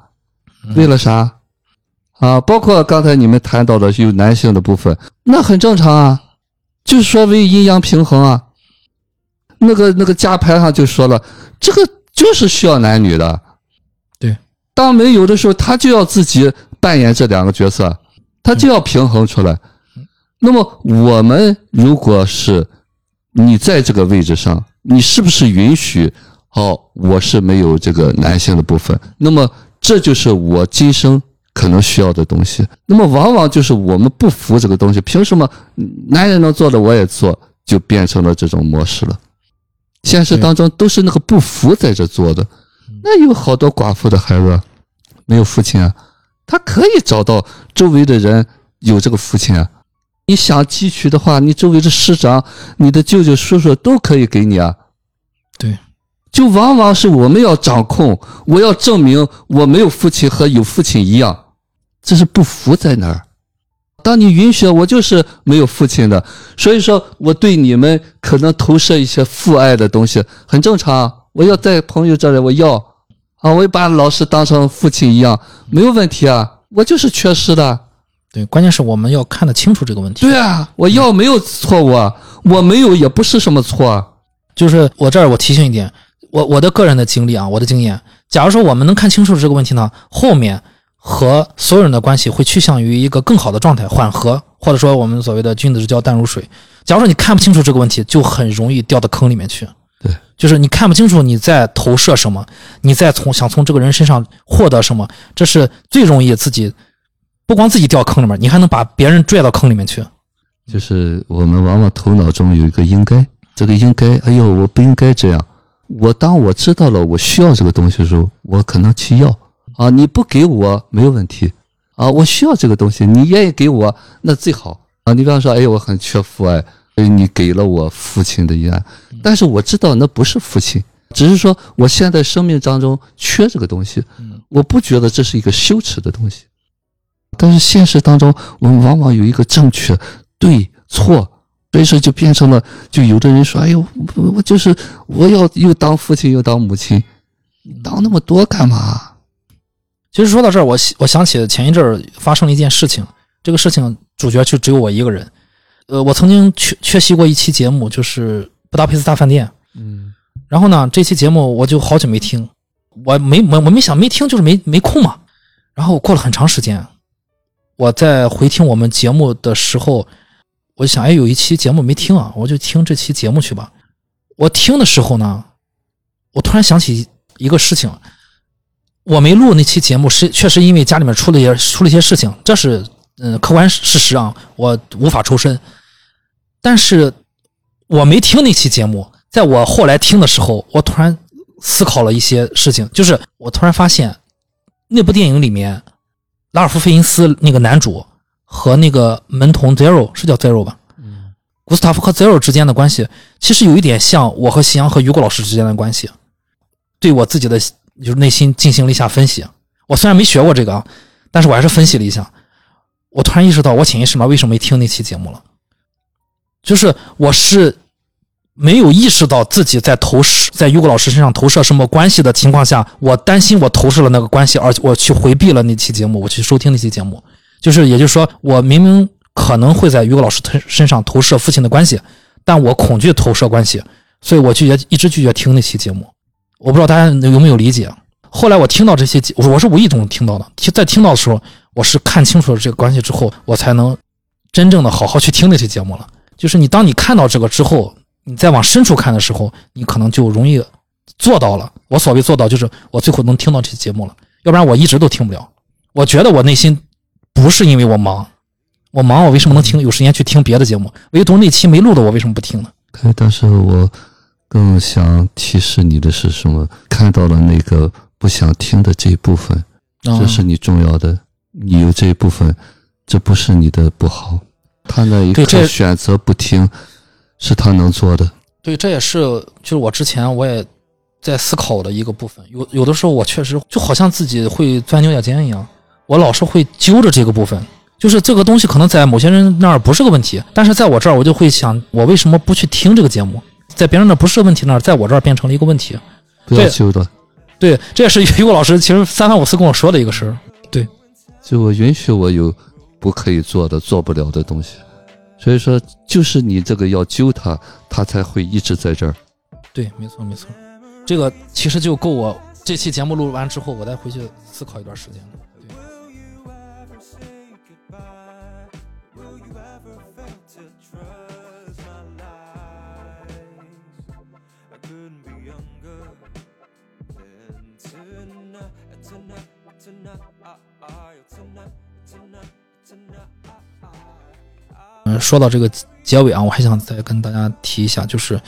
为了啥？啊，包括刚才你们谈到的有男性的部分，那很正常啊，就是说为阴阳平衡啊。那个那个家牌上就说了，这个就是需要男女的。对，当没有的时候，他就要自己扮演这两个角色，他就要平衡出来。那么我们如果是你在这个位置上，你是不是允许？哦，我是没有这个男性的部分，那么这就是我今生可能需要的东西。那么往往就是我们不服这个东西，凭什么男人能做的我也做，就变成了这种模式了。现实当中都是那个不服在这做的，那有好多寡妇的孩子没有父亲啊，他可以找到周围的人有这个父亲啊。你想汲取的话，你周围的师长、你的舅舅、叔叔都可以给你啊。对，就往往是我们要掌控，我要证明我没有父亲和有父亲一样，这是不服在哪儿。当你允许我就是没有父亲的，所以说我对你们可能投射一些父爱的东西，很正常。我要在朋友这里，我要啊，我也把老师当成父亲一样，没有问题啊。我就是缺失的，对，关键是我们要看得清楚这个问题。对啊，我要没有错误啊，我没有也不是什么错啊。就是我这儿我提醒一点，我我的个人的经历啊，我的经验，假如说我们能看清楚这个问题呢，后面和所有人的关系会趋向于一个更好的状态，缓和，或者说我们所谓的君子之交淡如水。假如说你看不清楚这个问题，就很容易掉到坑里面去。对，就是你看不清楚你在投射什么，你在从想从这个人身上获得什么，这是最容易自己不光自己掉坑里面，你还能把别人拽到坑里面去。就是我们往往头脑中有一个应该，这个应该，哎呦，我不应该这样。我当我知道了我需要这个东西的时候，我可能去要啊，你不给我没有问题啊，我需要这个东西，你愿意给我那最好啊。你比方说，哎，我很缺父爱，所以你给了我父亲的爱，但是我知道那不是父亲，只是说我现在生命当中缺这个东西，我不觉得这是一个羞耻的东西。但是现实当中，我们往往有一个正确、对错，所以说就变成了，就有的人说：“哎呦，我我就是我要又当父亲又当母亲，当那么多干嘛其实说到这儿，我想我想起前一阵儿发生了一件事情，这个事情主角就只有我一个人。呃，我曾经缺缺席过一期节目，就是《布达佩斯大饭店》。？”嗯，然后呢，这期节目我就好久没听，我没我我没想没听，就是没没空嘛。然后过了很长时间，我在回听我们节目的时候，我想，哎，有一期节目没听啊，我就听这期节目去吧。我听的时候呢，我突然想起一个事情，我没录那期节目是确实因为家里面出了一些出了一些事情，这是嗯客观事实啊，我无法抽身。但是我没听那期节目，在我后来听的时候，我突然思考了一些事情，就是我突然发现那部电影里面，拉尔夫·费因斯那个男主和那个门童 Zero 是叫 Zero 吧？嗯古斯塔夫和 Zero 之间的关系，其实有一点像我和夕阳和雨果老师之间的关系。对我自己的就是内心进行了一下分析。我虽然没学过这个啊，但是我还是分析了一下。我突然意识到，我潜意识里面为什么没听那期节目了？就是我是没有意识到自己在投射在雨果老师身上投射什么关系的情况下，我担心我投射了那个关系，而且我去回避了那期节目，我去收听那期节目，就是也就是说，我明明可能会在雨果老师身上投射父亲的关系，但我恐惧投射关系，所以我拒绝一直拒绝听那期节目。我不知道大家有没有理解。后来我听到这些，我我是无意中听到的，在听到的时候，我是看清楚了这个关系之后，我才能真正的好好去听那期节目了。就是你当你看到这个之后，你再往深处看的时候，你可能就容易做到了。我所谓做到，就是我最后能听到这期节目了，要不然我一直都听不了。我觉得我内心不是因为我忙，我忙我为什么能听有时间去听别的节目？唯独那期没录的，我为什么不听呢？对，但是我更想提示你的是什么？看到了那个不想听的这一部分，这啊是你重要的。你有这一部分，这不是你的不好。他那一刻选择不听，是他能做的。对，这也是就是我之前我也在思考的一个部分。有有的时候我确实就好像自己会钻牛角尖一样，我老是会揪着这个部分。就是这个东西可能在某些人那儿不是个问题，但是在我这儿我就会想，我为什么不去听这个节目？在别人那儿不是个问题那儿，在我这儿变成了一个问题。不要对揪的，对，这也是 于果老师其实三番五次跟我说的一个事儿。对就我允许我有不可以做的、做不了的东西。所以说，就是你这个要揪他，他才会一直在这儿。对，没错没错，这个其实就够我这期节目录完之后，我再回去思考一段时间了。说到这个结尾啊，我还想再跟大家提一下，就是，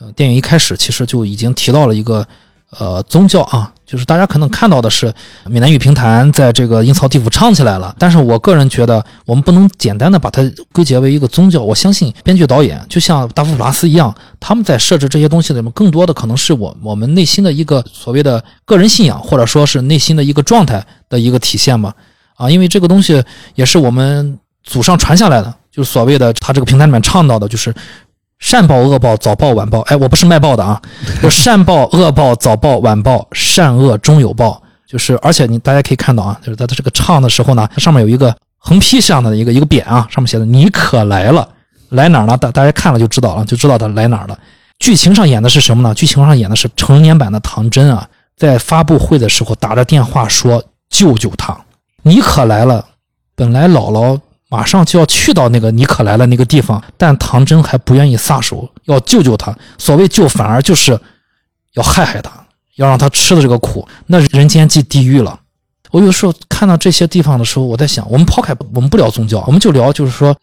呃，电影一开始其实就已经提到了一个，呃，宗教啊，就是大家可能看到的是闽南语评弹在这个阴曹地府唱起来了，但是我个人觉得，我们不能简单的把它归结为一个宗教。我相信编剧导演就像达夫普拉斯一样，他们在设置这些东西里面，更多的可能是我我们内心的一个所谓的个人信仰，或者说是内心的一个状态的一个体现吧。啊，因为这个东西也是我们祖上传下来的，就是所谓的他这个平台里面倡导的，就是善报恶报，早报晚报。哎，我不是卖报的啊，我善报恶报，早报晚报，善恶终有报。就是而且你大家可以看到啊，就是在他这个唱的时候呢，它上面有一个横批上的一个一个匾啊，上面写的“你可来了”，来哪儿呢？大大家看了就知道了，就知道他来哪儿了。剧情上演的是什么呢？剧情上演的是成年版的唐真啊，在发布会的时候打着电话说：“救救他，你可来了。”本来姥姥马上就要去到那个你可来了那个地方，但唐真还不愿意撒手，要救救他。所谓救，反而就是要害害他，要让他吃的这个苦，那人间即地狱了。我有时候看到这些地方的时候，我在想，我们抛开我们不聊宗教，我们就聊就是说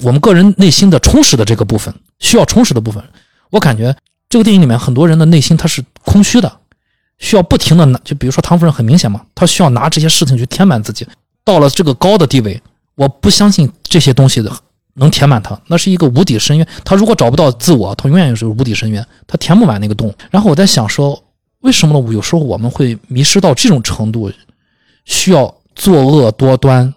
我们个人内心的充实的这个部分，需要充实的部分。我感觉这个电影里面很多人的内心他是空虚的，需要不停的拿，就比如说唐夫人很明显嘛，她需要拿这些事情去填满自己。到了这个高的地位，我不相信这些东西的能填满他，那是一个无底深渊。他如果找不到自我，他永远就是无底深渊，他填不满那个洞。然后我在想说，为什么呢？有时候我们会迷失到这种程度，需要作恶多端。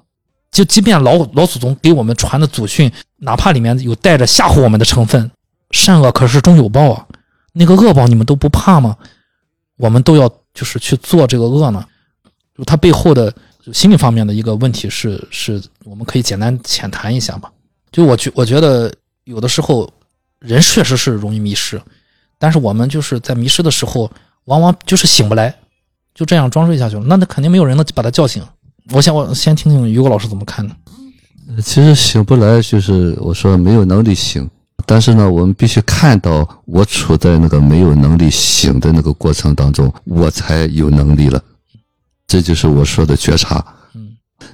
就即便老老祖宗给我们传的祖训，哪怕里面有带着吓唬我们的成分，善恶可是终有报啊。那个恶报你们都不怕吗？我们都要就是去做这个恶呢？就它背后的心理方面的一个问题是，是我们可以简单浅谈一下吧。就我觉我觉得有的时候人确实是容易迷失，但是我们就是在迷失的时候，往往就是醒不来，就这样装睡下去了。那那肯定没有人能把他叫醒。我想我先听听于果老师怎么看呢？其实醒不来，就是我说没有能力醒，但是呢，我们必须看到我处在那个没有能力醒的那个过程当中，我才有能力了。这就是我说的觉察。嗯，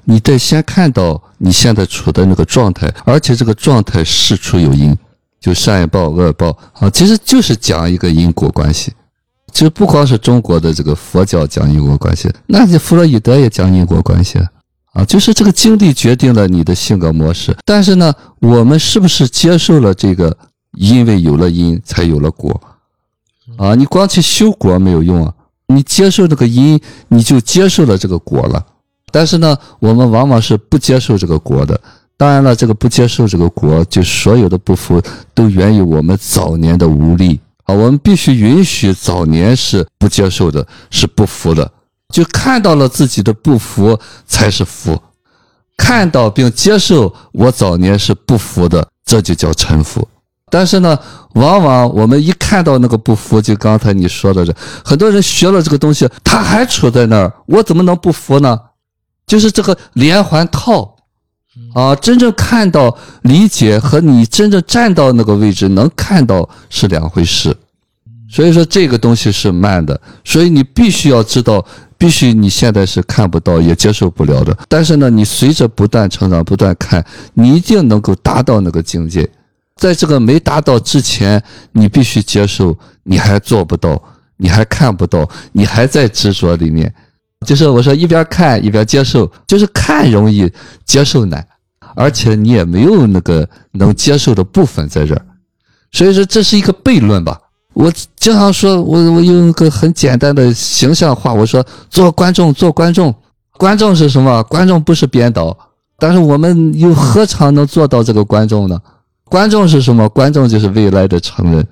你得先看到你现在处的那个状态，而且这个状态事出有因，就善报恶报啊，其实就是讲一个因果关系。其实不光是中国的这个佛教讲因果关系，那你弗洛伊德也讲因果关系啊。啊，就是这个经历决定了你的性格模式。但是呢，我们是不是接受了这个？因为有了因，才有了果。啊，你光去修果没有用啊，你接受这个因，你就接受了这个果了。但是呢，我们往往是不接受这个果的，当然了，这个不接受这个果，就所有的不服都源于我们早年的无力啊。我们必须允许早年是不接受的，是不服的，就看到了自己的不服才是服，看到并接受我早年是不服的，这就叫臣服。但是呢，往往我们一看到那个不服，就刚才你说的这，很多人学了这个东西，他还处在那儿，我怎么能不服呢？就是这个连环套啊！真正看到、理解和你真正站到那个位置能看到是两回事。所以说这个东西是慢的，所以你必须要知道，必须你现在是看不到也接受不了的。但是呢，你随着不断成长、不断看，你一定能够达到那个境界。在这个没达到之前，你必须接受，你还做不到，你还看不到，你还在执着里面。就是我说一边看一边接受，就是看容易，接受难，而且你也没有那个能接受的部分在这儿，所以说这是一个悖论吧。我经常说，我我用一个很简单的形象话，我说做观众，做观众，观众是什么？观众不是编导，但是我们又何尝能做到这个观众呢？观众是什么？观众就是未来的成人。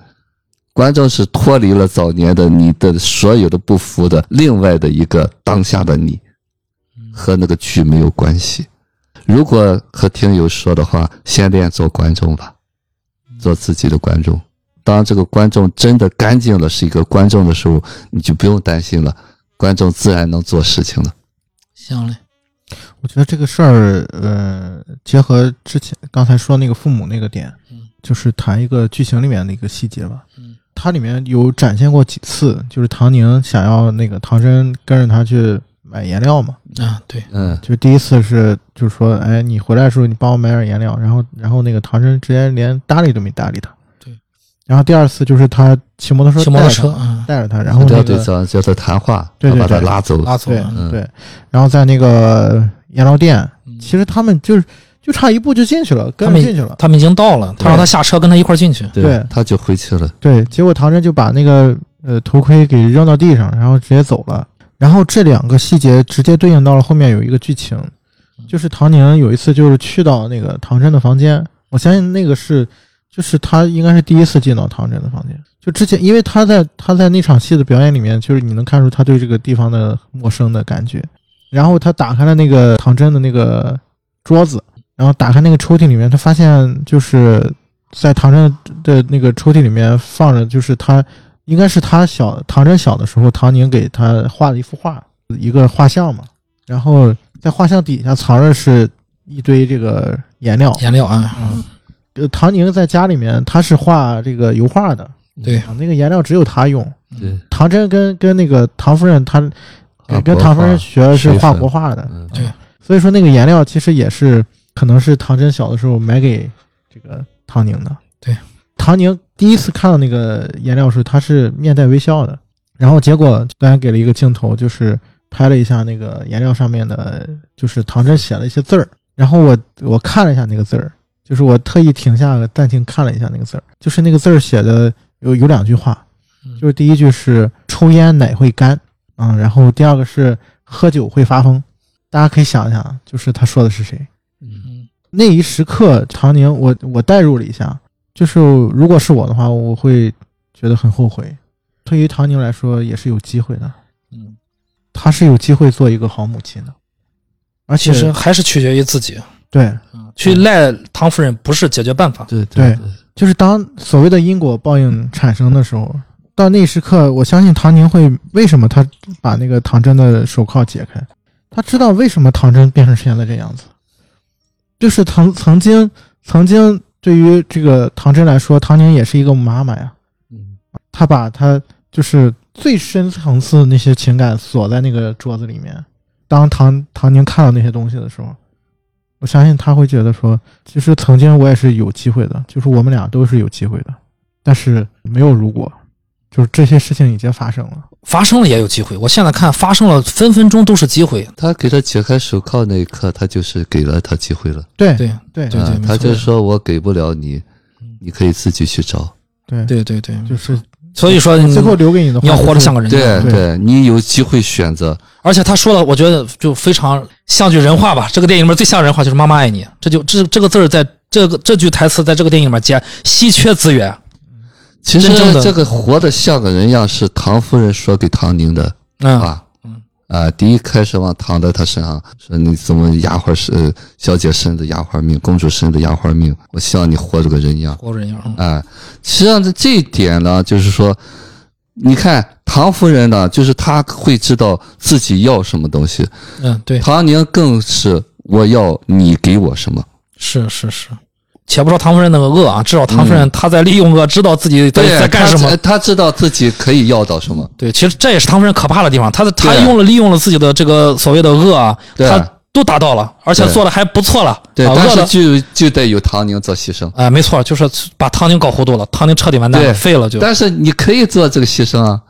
观众是脱离了早年的你的所有的不服的另外的一个当下的你，和那个剧没有关系。如果和听友说的话，先练做观众吧，做自己的观众。当这个观众真的干净了，是一个观众的时候，你就不用担心了，观众自然能做事情了。行嘞，我觉得这个事儿，呃，结合之前刚才说那个父母那个点，嗯就是谈一个剧情里面的一个细节吧。嗯，它里面有展现过几次，就是唐宁想要那个唐真跟着他去买颜料嘛。啊，对，嗯，就第一次是，就是说，哎，你回来的时候你帮我买点颜料，然后，然后那个唐真直接连搭理都没搭理他。对。然后第二次就是他骑摩托车骑摩托车啊，带着他，然后对个叫叫他谈话，对对要把他对拉走。对拉走对。嗯对，然后在那个颜料店，嗯其实他们就是就差一步就进去了，跟他们进去了。他们已经到了，他让他下车跟他一块进去。对他就回去了。对，结果唐真就把那个呃头盔给扔到地上，然后直接走了。然后这两个细节直接对应到了后面有一个剧情，就是唐宁有一次就是去到那个唐真的房间，我相信那个是就是他应该是第一次进到唐真的房间。就之前，因为他在他在那场戏的表演里面，就是你能看出他对这个地方的陌生的感觉。然后他打开了那个唐真的那个桌子，然后打开那个抽屉里面，他发现就是在唐真的那个抽屉里面放着，就是他应该是他小唐真小的时候，唐宁给他画的一幅画，一个画像嘛。然后在画像底下藏着是一堆这个颜料。颜料啊，呃，唐宁在家里面他是画这个油画的，对，啊，那个颜料只有他用。对，唐真跟跟那个唐夫人，她画跟唐夫人学的是画国画的，嗯对所以说那个颜料其实也是可能是唐真小的时候买给这个唐宁的。对，唐宁第一次看到那个颜料时，他是面带微笑的，然后结果导演给了一个镜头，就是拍了一下那个颜料上面的，就是唐真写了一些字儿，然后我我看了一下那个字儿，就是我特意停下暂停看了一下那个字儿，就是那个字儿写的有有两句话，嗯就是第一句是抽烟奶会干，嗯，然后第二个是喝酒会发疯。大家可以想一想，就是他说的是谁？嗯，那一时刻，唐宁，我我代入了一下，就是如果是我的话，我会觉得很后悔。对于唐宁来说，也是有机会的，嗯，他是有机会做一个好母亲的，而且其实还是取决于自己。对，嗯，去赖唐夫人不是解决办法。对对。就是当所谓的因果报应产生的时候，到那一时刻，我相信唐宁会为什么他把那个唐真的手铐解开，他知道为什么唐真变成现在这样子，就是曾曾经曾经对于这个唐真来说，唐宁也是一个妈妈呀，嗯。他把他就是最深层次的那些情感锁在那个桌子里面。当唐唐宁看到那些东西的时候，我相信他会觉得说，其实曾经我也是有机会的，就是我们俩都是有机会的，但是没有如果，就是这些事情已经发生了。发生了也有机会，我现在看发生了，分分钟都是机会。他给他解开手铐那一刻，他就是给了他机会了。对对对对他就说我给不了你，你可以自己去找。对对对对，就是所以说你最后留给你的话，你要活得像个人样。对对对，你有机会选择，而且他说的，我觉得就非常像句人话吧。这个电影里面最像人话就是“妈妈爱你”，这就这这个字儿在这个这句台词在这个电影里面接稀缺资源。其实真正的这个活得像个人样是唐夫人说给唐宁的嗯，话。啊，第一开始往躺在他身上，说你怎么丫鬟是呃小姐身子丫鬟命，公主身子丫鬟命，我希望你活着个人样。活人样。嗯哎，实际上这这一点呢，就是说，你看唐夫人呢，就是她会知道自己要什么东西，嗯，对，唐宁更是我要你给我什么。是是是。且不说唐夫人那个恶啊，至少唐夫人她在利用恶，知道自己在在干什么她。知道自己可以要到什么。对，其实这也是唐夫人可怕的地方，她的她用了利用了自己的这个所谓的恶啊，对她都达到了，而且做的还不错了。对，啊、但是就就得有唐宁做牺牲。哎、没错，就是把唐宁搞糊涂了，唐宁彻底完蛋了，废了就。但是你可以做这个牺牲啊，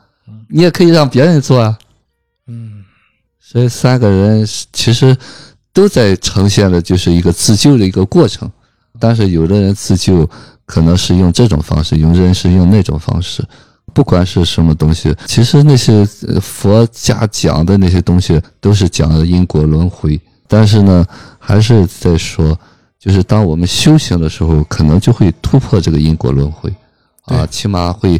你也可以让别人做啊。嗯，所以三个人其实都在呈现的就是一个自救的一个过程，但是有的人自救可能是用这种方式，有的人是用那种方式。不管是什么东西，其实那些呃佛家讲的那些东西都是讲的因果轮回，但是呢，还是在说，就是当我们修行的时候，可能就会突破这个因果轮回，啊，起码会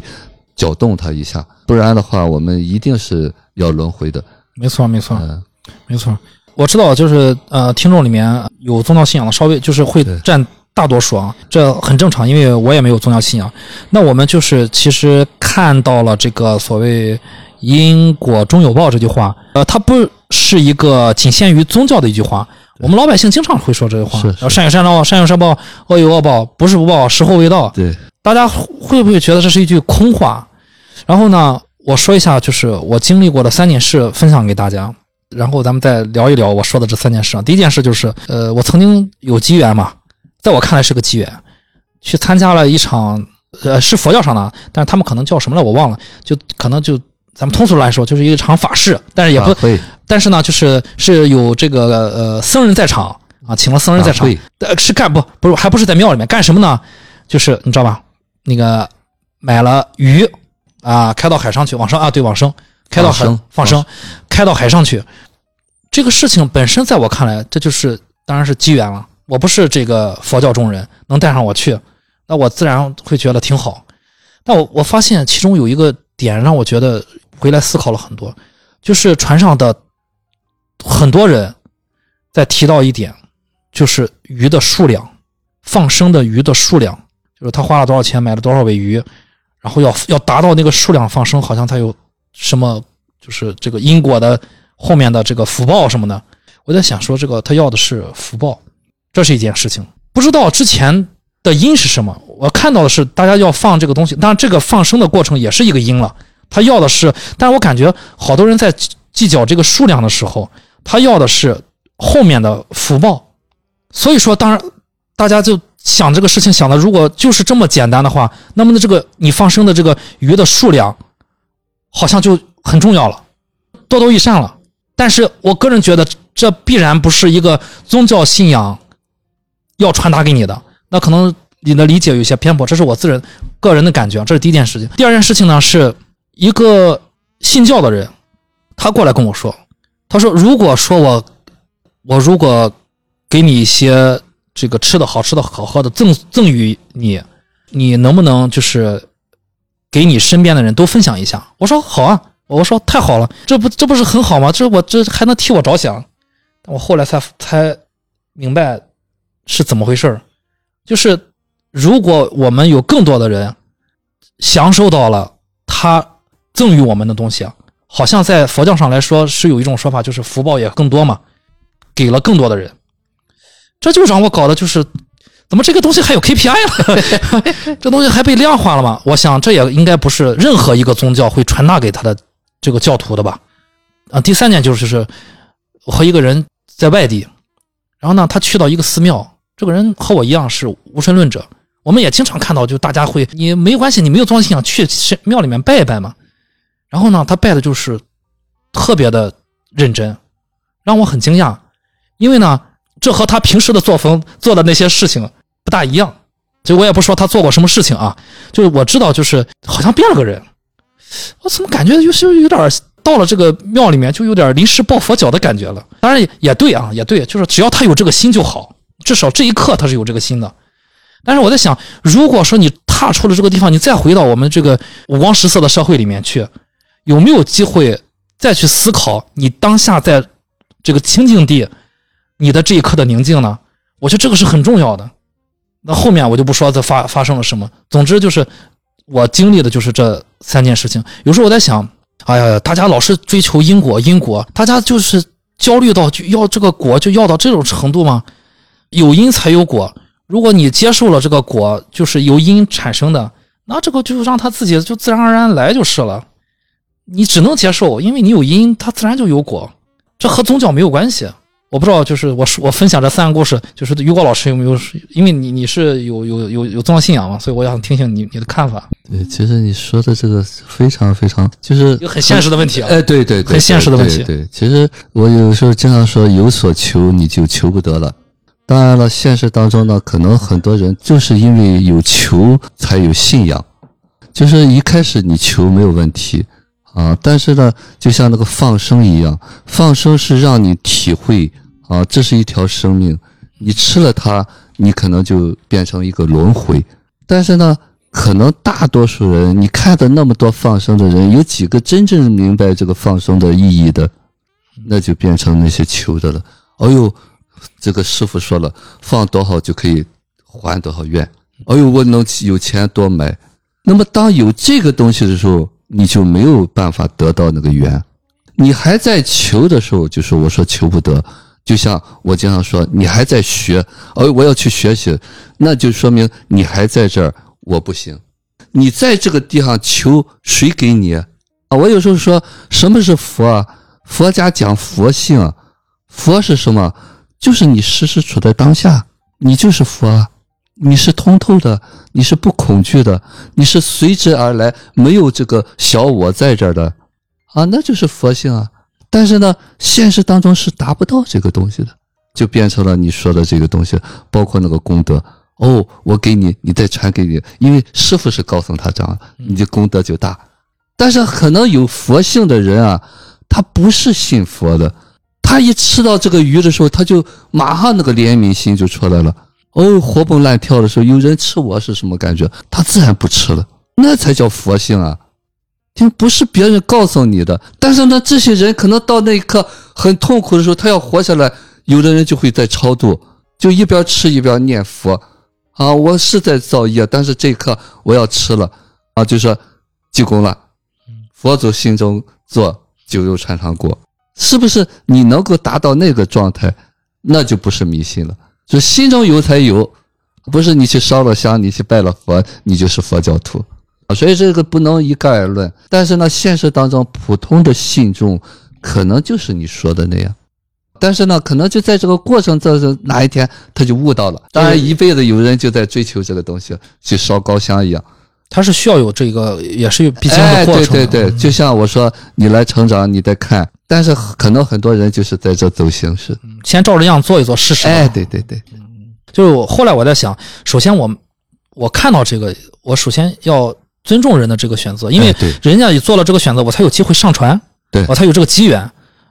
搅动它一下，不然的话，我们一定是要轮回的。没错没错。嗯，没错，我知道，就是呃，听众里面有宗教信仰的，稍微就是会占大多数啊，这很正常，因为我也没有宗教信仰。那我们就是其实看到了这个所谓“因果终有报”这句话，呃，它不是一个仅限于宗教的一句话。我们老百姓经常会说这句话，善有善报，善有善报，恶有恶报，不是不报，时候未到。对，大家会不会觉得这是一句空话？然后呢，我说一下，就是我经历过的三件事，分享给大家。然后咱们再聊一聊我说的这三件事啊。第一件事就是，呃，我曾经有机缘嘛，在我看来是个机缘，去参加了一场，呃，是佛教上的，但是他们可能叫什么来我忘了，就可能就咱们通俗来说，就是一场法事，但是也不，但是呢，就是是有这个呃僧人在场啊，请了僧人在场是干不不是还不是在庙里面干什么呢？就是你知道吧？那个买了鱼啊，开到海上去往生啊，对，往生，开到海放生，开到海上去。这个事情本身在我看来，这就是当然是机缘了。我不是这个佛教中人，能带上我去，那我自然会觉得挺好。但我我发现其中有一个点让我觉得回来思考了很多，就是船上的很多人在提到一点，就是鱼的数量，放生的鱼的数量，就是他花了多少钱买了多少尾鱼，然后要要达到那个数量放生，好像他有什么就是这个因果的后面的这个福报什么的。我在想说，这个他要的是福报，这是一件事情。不知道之前的因是什么，我看到的是大家要放这个东西，当然这个放生的过程也是一个因了。他要的是，但是我感觉好多人在计较这个数量的时候，他要的是后面的福报。所以说，当然大家就想这个事情想的，如果就是这么简单的话，那么呢，这个你放生的这个鱼的数量，好像就很重要了，多多益善了。但是我个人觉得，这必然不是一个宗教信仰要传达给你的，那可能你的理解有些偏颇，这是我自人个人的感觉，这是第一件事情。第二件事情呢，是一个信教的人，他过来跟我说，他说，如果说我我如果给你一些这个吃的好吃的好喝的赠赠予你，你能不能就是给你身边的人都分享一下？我说好啊，我说太好了，这不这不是很好吗？这我这还能替我着想。我后来才才明白是怎么回事儿，就是如果我们有更多的人享受到了他赠予我们的东西啊，好像在佛教上来说是有一种说法，就是福报也更多嘛，给了更多的人，这就让我搞的就是。怎么这个东西还有 KPI 了？这东西还被量化了吗？我想这也应该不是任何一个宗教会传达给他的这个教徒的吧？啊，第三点就是是我和一个人在外地，然后呢，他去到一个寺庙，这个人和我一样是无神论者，我们也经常看到，就大家会你没关系，你没有宗教信仰，去庙里面拜一拜嘛。然后呢，他拜的就是特别的认真，让我很惊讶，因为呢，这和他平时的作风做的那些事情不大一样。就我也不说他做过什么事情啊，就是我知道，就是好像变了个人，我怎么感觉就是有点到了这个庙里面就有点临时抱佛脚的感觉了？当然也对啊，也对，就是只要他有这个心就好，至少这一刻他是有这个心的。但是我在想，如果说你踏出了这个地方，你再回到我们这个五光十色的社会里面去，有没有机会再去思考你当下在这个清净地，你的这一刻的宁静呢？我觉得这个是很重要的。那后面我就不说这发发生了什么，总之就是我经历的就是这三件事情。有时候我在想，哎呀，大家老是追求因果，因果，大家就是焦虑到就要这个果就要到这种程度吗？有因才有果，如果你接受了这个果，就是由因产生的，那这个就让它自己就自然而然来就是了。你只能接受，因为你有因，它自然就有果，这和宗教没有关系。我不知道，就是我说我分享这三个故事，就是于果老师有没有？因为你你是有有有有宗教信仰嘛，所以我想听听你你的看法。对，其实你说的这个非常非常就是很现实的问题啊哎，对对对，很现实的问题对对，对其实我有时候经常说，有所求你就求不得了。当然了，现实当中呢，可能很多人就是因为有求才有信仰，就是一开始你求没有问题啊，但是呢，就像那个放生一样，放生是让你体会啊，这是一条生命，你吃了它，你可能就变成一个轮回。但是呢，可能大多数人，你看的那么多放生的人，有几个真正明白这个放生的意义的？那就变成那些求的了。哎呦，这个师傅说了，放多少就可以还多少愿。哎呦，我能有钱多买。那么当有这个东西的时候，你就没有办法得到那个缘。你还在求的时候，就是我说求不得。就像我经常说，你还在学，哎，我要去学习，那就说明你还在这儿，我不行。你在这个地方求，谁给你啊？我有时候说，什么是佛？佛家讲佛性，佛是什么？就是你时时处在当下，你就是佛啊，你是通透的，你是不恐惧的，你是随之而来，没有这个小我在这儿的啊，那就是佛性啊。但是呢，现实当中是达不到这个东西的，就变成了你说的这个东西，包括那个功德。哦，我给你，你再传给你，因为师傅是告诉他这样，你的功德就大。但是可能有佛性的人啊，他不是信佛的，他一吃到这个鱼的时候，他就马上那个怜悯心就出来了。哦，活蹦乱跳的时候，有人吃我是什么感觉？他自然不吃了，那才叫佛性啊。就不是别人告诉你的，但是呢，这些人可能到那一刻很痛苦的时候，他要活下来，有的人就会在超度，就一边吃一边念佛，啊，我是在造业，但是这一刻我要吃了，啊，就说济公了，佛祖心中坐，酒肉穿肠过，是不是你能够达到那个状态，那就不是迷信了，就心中有才有，不是你去烧了香，你去拜了佛，你就是佛教徒。啊，所以这个不能一概而论。但是呢，现实当中普通的信众可能就是你说的那样，但是呢，可能就在这个过程这是哪一天他就悟到了。当然，一辈子有人就在追求这个东西，去烧高香一样。他是需要有这个，也是有必经哎，的过程对对，就像我说，你来成长，你在看，但是可能很多人就是在这走形式。先照着样做一做试试。哎，对对对，就是我后来我在想，首先我我看到这个，我首先要尊重人的这个选择，因为人家也做了这个选择，我才有机会上传，对我才有这个机缘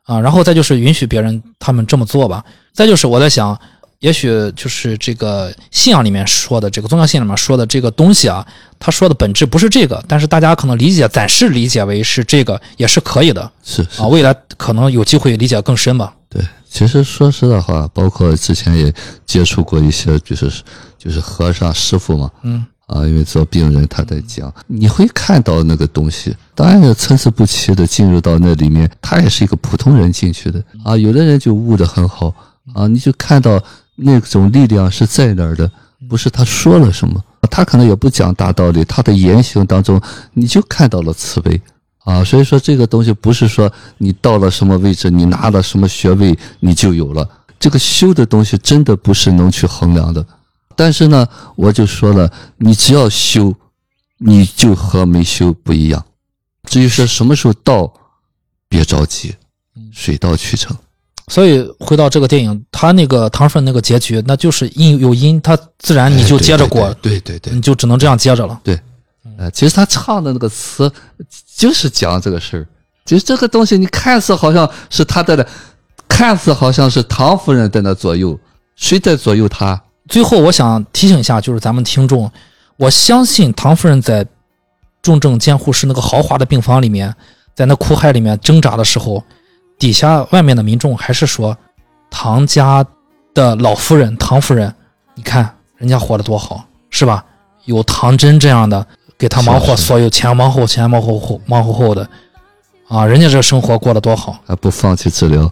啊。然后再就是允许别人他们这么做吧。再就是我在想，也许就是这个信仰里面说的这个宗教信仰里面说的这个东西啊，他说的本质不是这个，但是大家可能理解暂时理解为是这个，也是可以的。是是。啊。未来可能有机会理解更深吧。对，其实说实在话，包括之前也接触过一些，就是就是和尚师傅嘛，嗯。啊，因为做病人他在讲，你会看到那个东西，当然是参差不齐的进入到那里面，他也是一个普通人进去的。啊，有的人就悟得很好。啊，你就看到那种力量是在哪儿的，不是他说了什么，他可能也不讲大道理，他的言行当中你就看到了慈悲。啊，所以说这个东西不是说你到了什么位置，你拿了什么学位你就有了。这个修的东西真的不是能去衡量的。但是呢，我就说了，你只要修，你就和没修不一样。至于说什么时候到，别着急，水到渠成。所以回到这个电影，他那个唐顺那个结局，那就是因有因，他自然你就接着过，对对对对你就只能这样接着了。对呃，其实他唱的那个词，就是讲这个事儿。就是这个东西，你看似好像是他在那，看似好像是唐夫人在那左右，谁在左右他？最后，我想提醒一下，就是咱们听众，我相信唐夫人在重症监护室那个豪华的病房里面，在那苦海里面挣扎的时候，底下外面的民众还是说，唐家的老夫人唐夫人，你看人家活得多好，是吧？有唐真这样的给他忙活所有前忙后前忙后后忙后后的，啊，人家这生活过得多好。还不放弃治疗？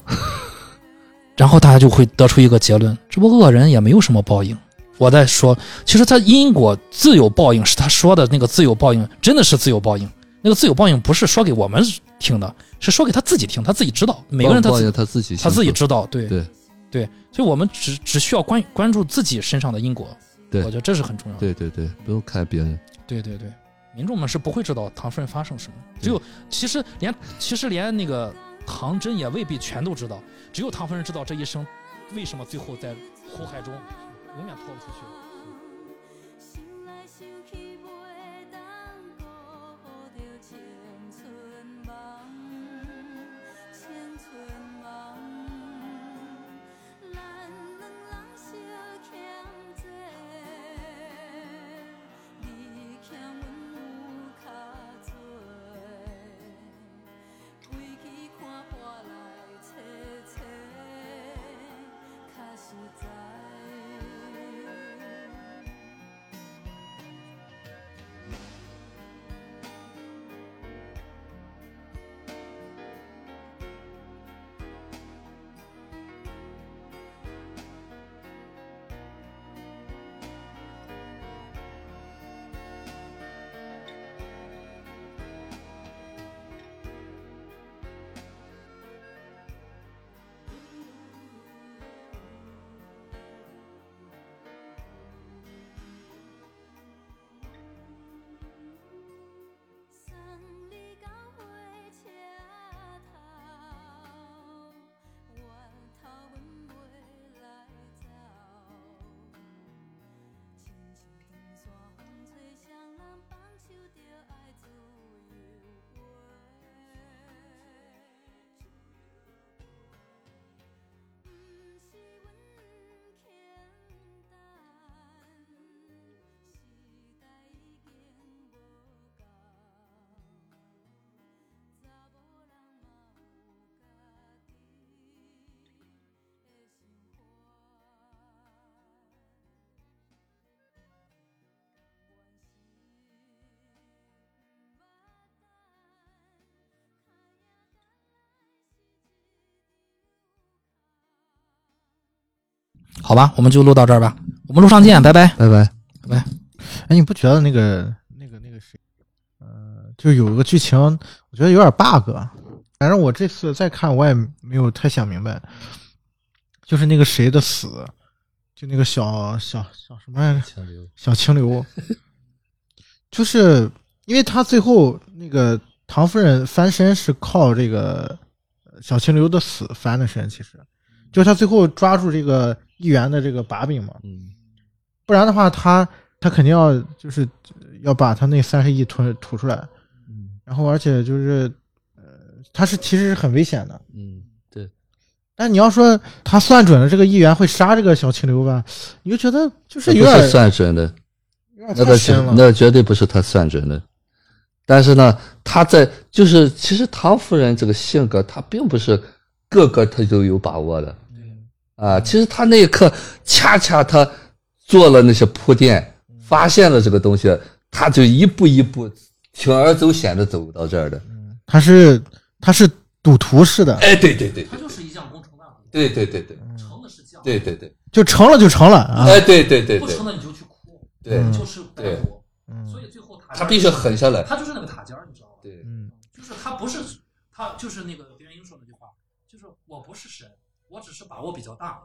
然后大家就会得出一个结论：这不恶人也没有什么报应。我在说，其实他因果自有报应，是他说的那个自有报应，真的是自有报应。那个自有报应不是说给我们听的，是说给他自己听，他自己知道。每个人他自报应他自己他自己知道，对对对，所以我们只只需要关关注自己身上的因果，对我觉得这是很重要的。对对对，不用看别人。对对对，民众们是不会知道唐夫人发生什么，只有其实连其实连那个唐真也未必全都知道，只有唐夫人知道这一生为什么最后在苦海中永远脱不出去。较实在。好吧，我们就录到这儿吧，我们路上见，拜拜。拜拜。拜拜哎，你不觉得那个那个那个谁，呃，就有个剧情，我觉得有点 bug。反正我这次再看，我也没有太想明白，就是那个谁的死，就那个小小小什么来着？小清流，就是因为他最后那个唐夫人翻身是靠这个呃小清流的死翻的身，其实就是他最后抓住这个议员的这个把柄嘛，嗯，不然的话他他肯定要就是要把他那三十亿吞吐出来，嗯。然后而且就是呃他是其实是很危险的，嗯，对，但你要说他算准了这个议员会杀这个小清流吧，你就觉得就是有点是算准的，有点那个绝太深了，那绝对不是他算准的。但是呢，他在就是其实唐夫人这个性格，她并不是个个她都有把握的。啊，其实他那一刻恰恰他做了那些铺垫，发现了这个东西，他就一步一步铤而走险的走到这儿的。他是他是赌徒式的，哎，对对对他就是一将功成万骨对对对对成的是将对对对，就成了就成了啊，哎，对对对不成了你就去哭，对，嗯就是对所以最后他他必须狠下来。他就是那个塔尖儿，你知道吗？对，嗯就是他不是他就是那个别人英说那句话，就是我不是神，我只是把握比较大，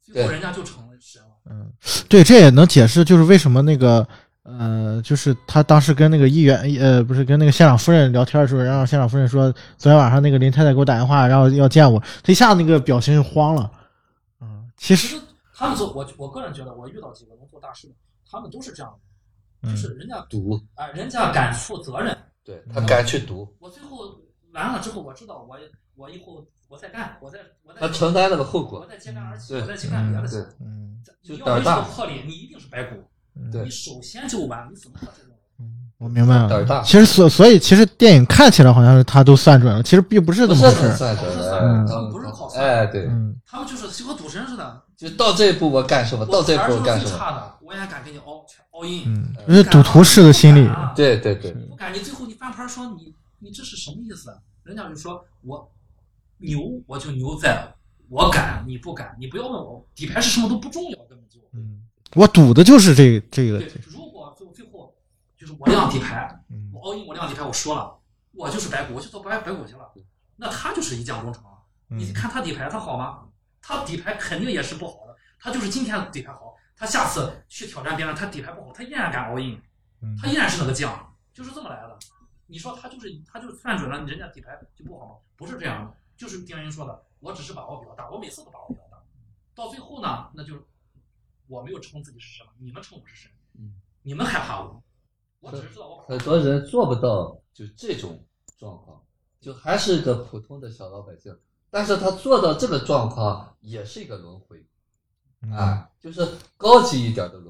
最后对人家就成了神了。嗯，对，这也能解释就是为什么那个呃，就是他当时跟那个议员呃，不是跟那个县长夫人聊天的时候，然后县长夫人说昨天晚上那个林太太给我打电话，然后要见我，他一下子那个表情就慌了。嗯，其实其实他们做我我个人觉得，我遇到几个能做大事的，他们都是这样的，嗯就是人家赌，啊、人家敢负责任，对他敢去赌，我最后完了之后，我知道我我以后我在干，我在我在他承担那个后我果。再揭竿而起，对我再去干别的去对。嗯你要没这就胆儿大个魄力，你一定是白骨。嗯对你首先就完，你怎么可这种？嗯，我明白了。胆大其实所所以其实电影看起来好像是他都算准了，其实并不是这么回事。是很算准不是的，嗯不是靠算哎，对，嗯他们就是就和赌神似的，就到这一步我干什么，到这一步我干什么，差的，我也敢给你 all all in。嗯，这是赌徒式的心理。啊对对对，不敢，你最后你翻盘说你你这是什么意思？人家就说我牛，我就牛在我敢，你不敢，你不要问我底牌是什么都不重要，根本就嗯，我赌的就是这这个对。。如果最后最后就是我亮底牌，嗯我 all in 我亮底牌，我说了，我就是白骨，我就做白白骨去了，那他就是一将功成了。你嗯看他底牌他好吗？他底牌肯定也是不好的，他就是今天底牌好，他下次去挑战别人，他底牌不好，他依然敢 all in。嗯他依然是那个将，就是这么来的。你说他就是他就算准了，人家底牌就不好吗？不是这样的，就是丁人说的，我只是把握比较大，我每次都把握比较大，到最后呢，那就我没有称自己是什么，你们称我是神，嗯你们害怕我，我只是知道我很多人做不到就这种状况，就还是一个普通的小老百姓，但是他做到这个状况也是一个轮回，嗯啊，就是高级一点的轮回。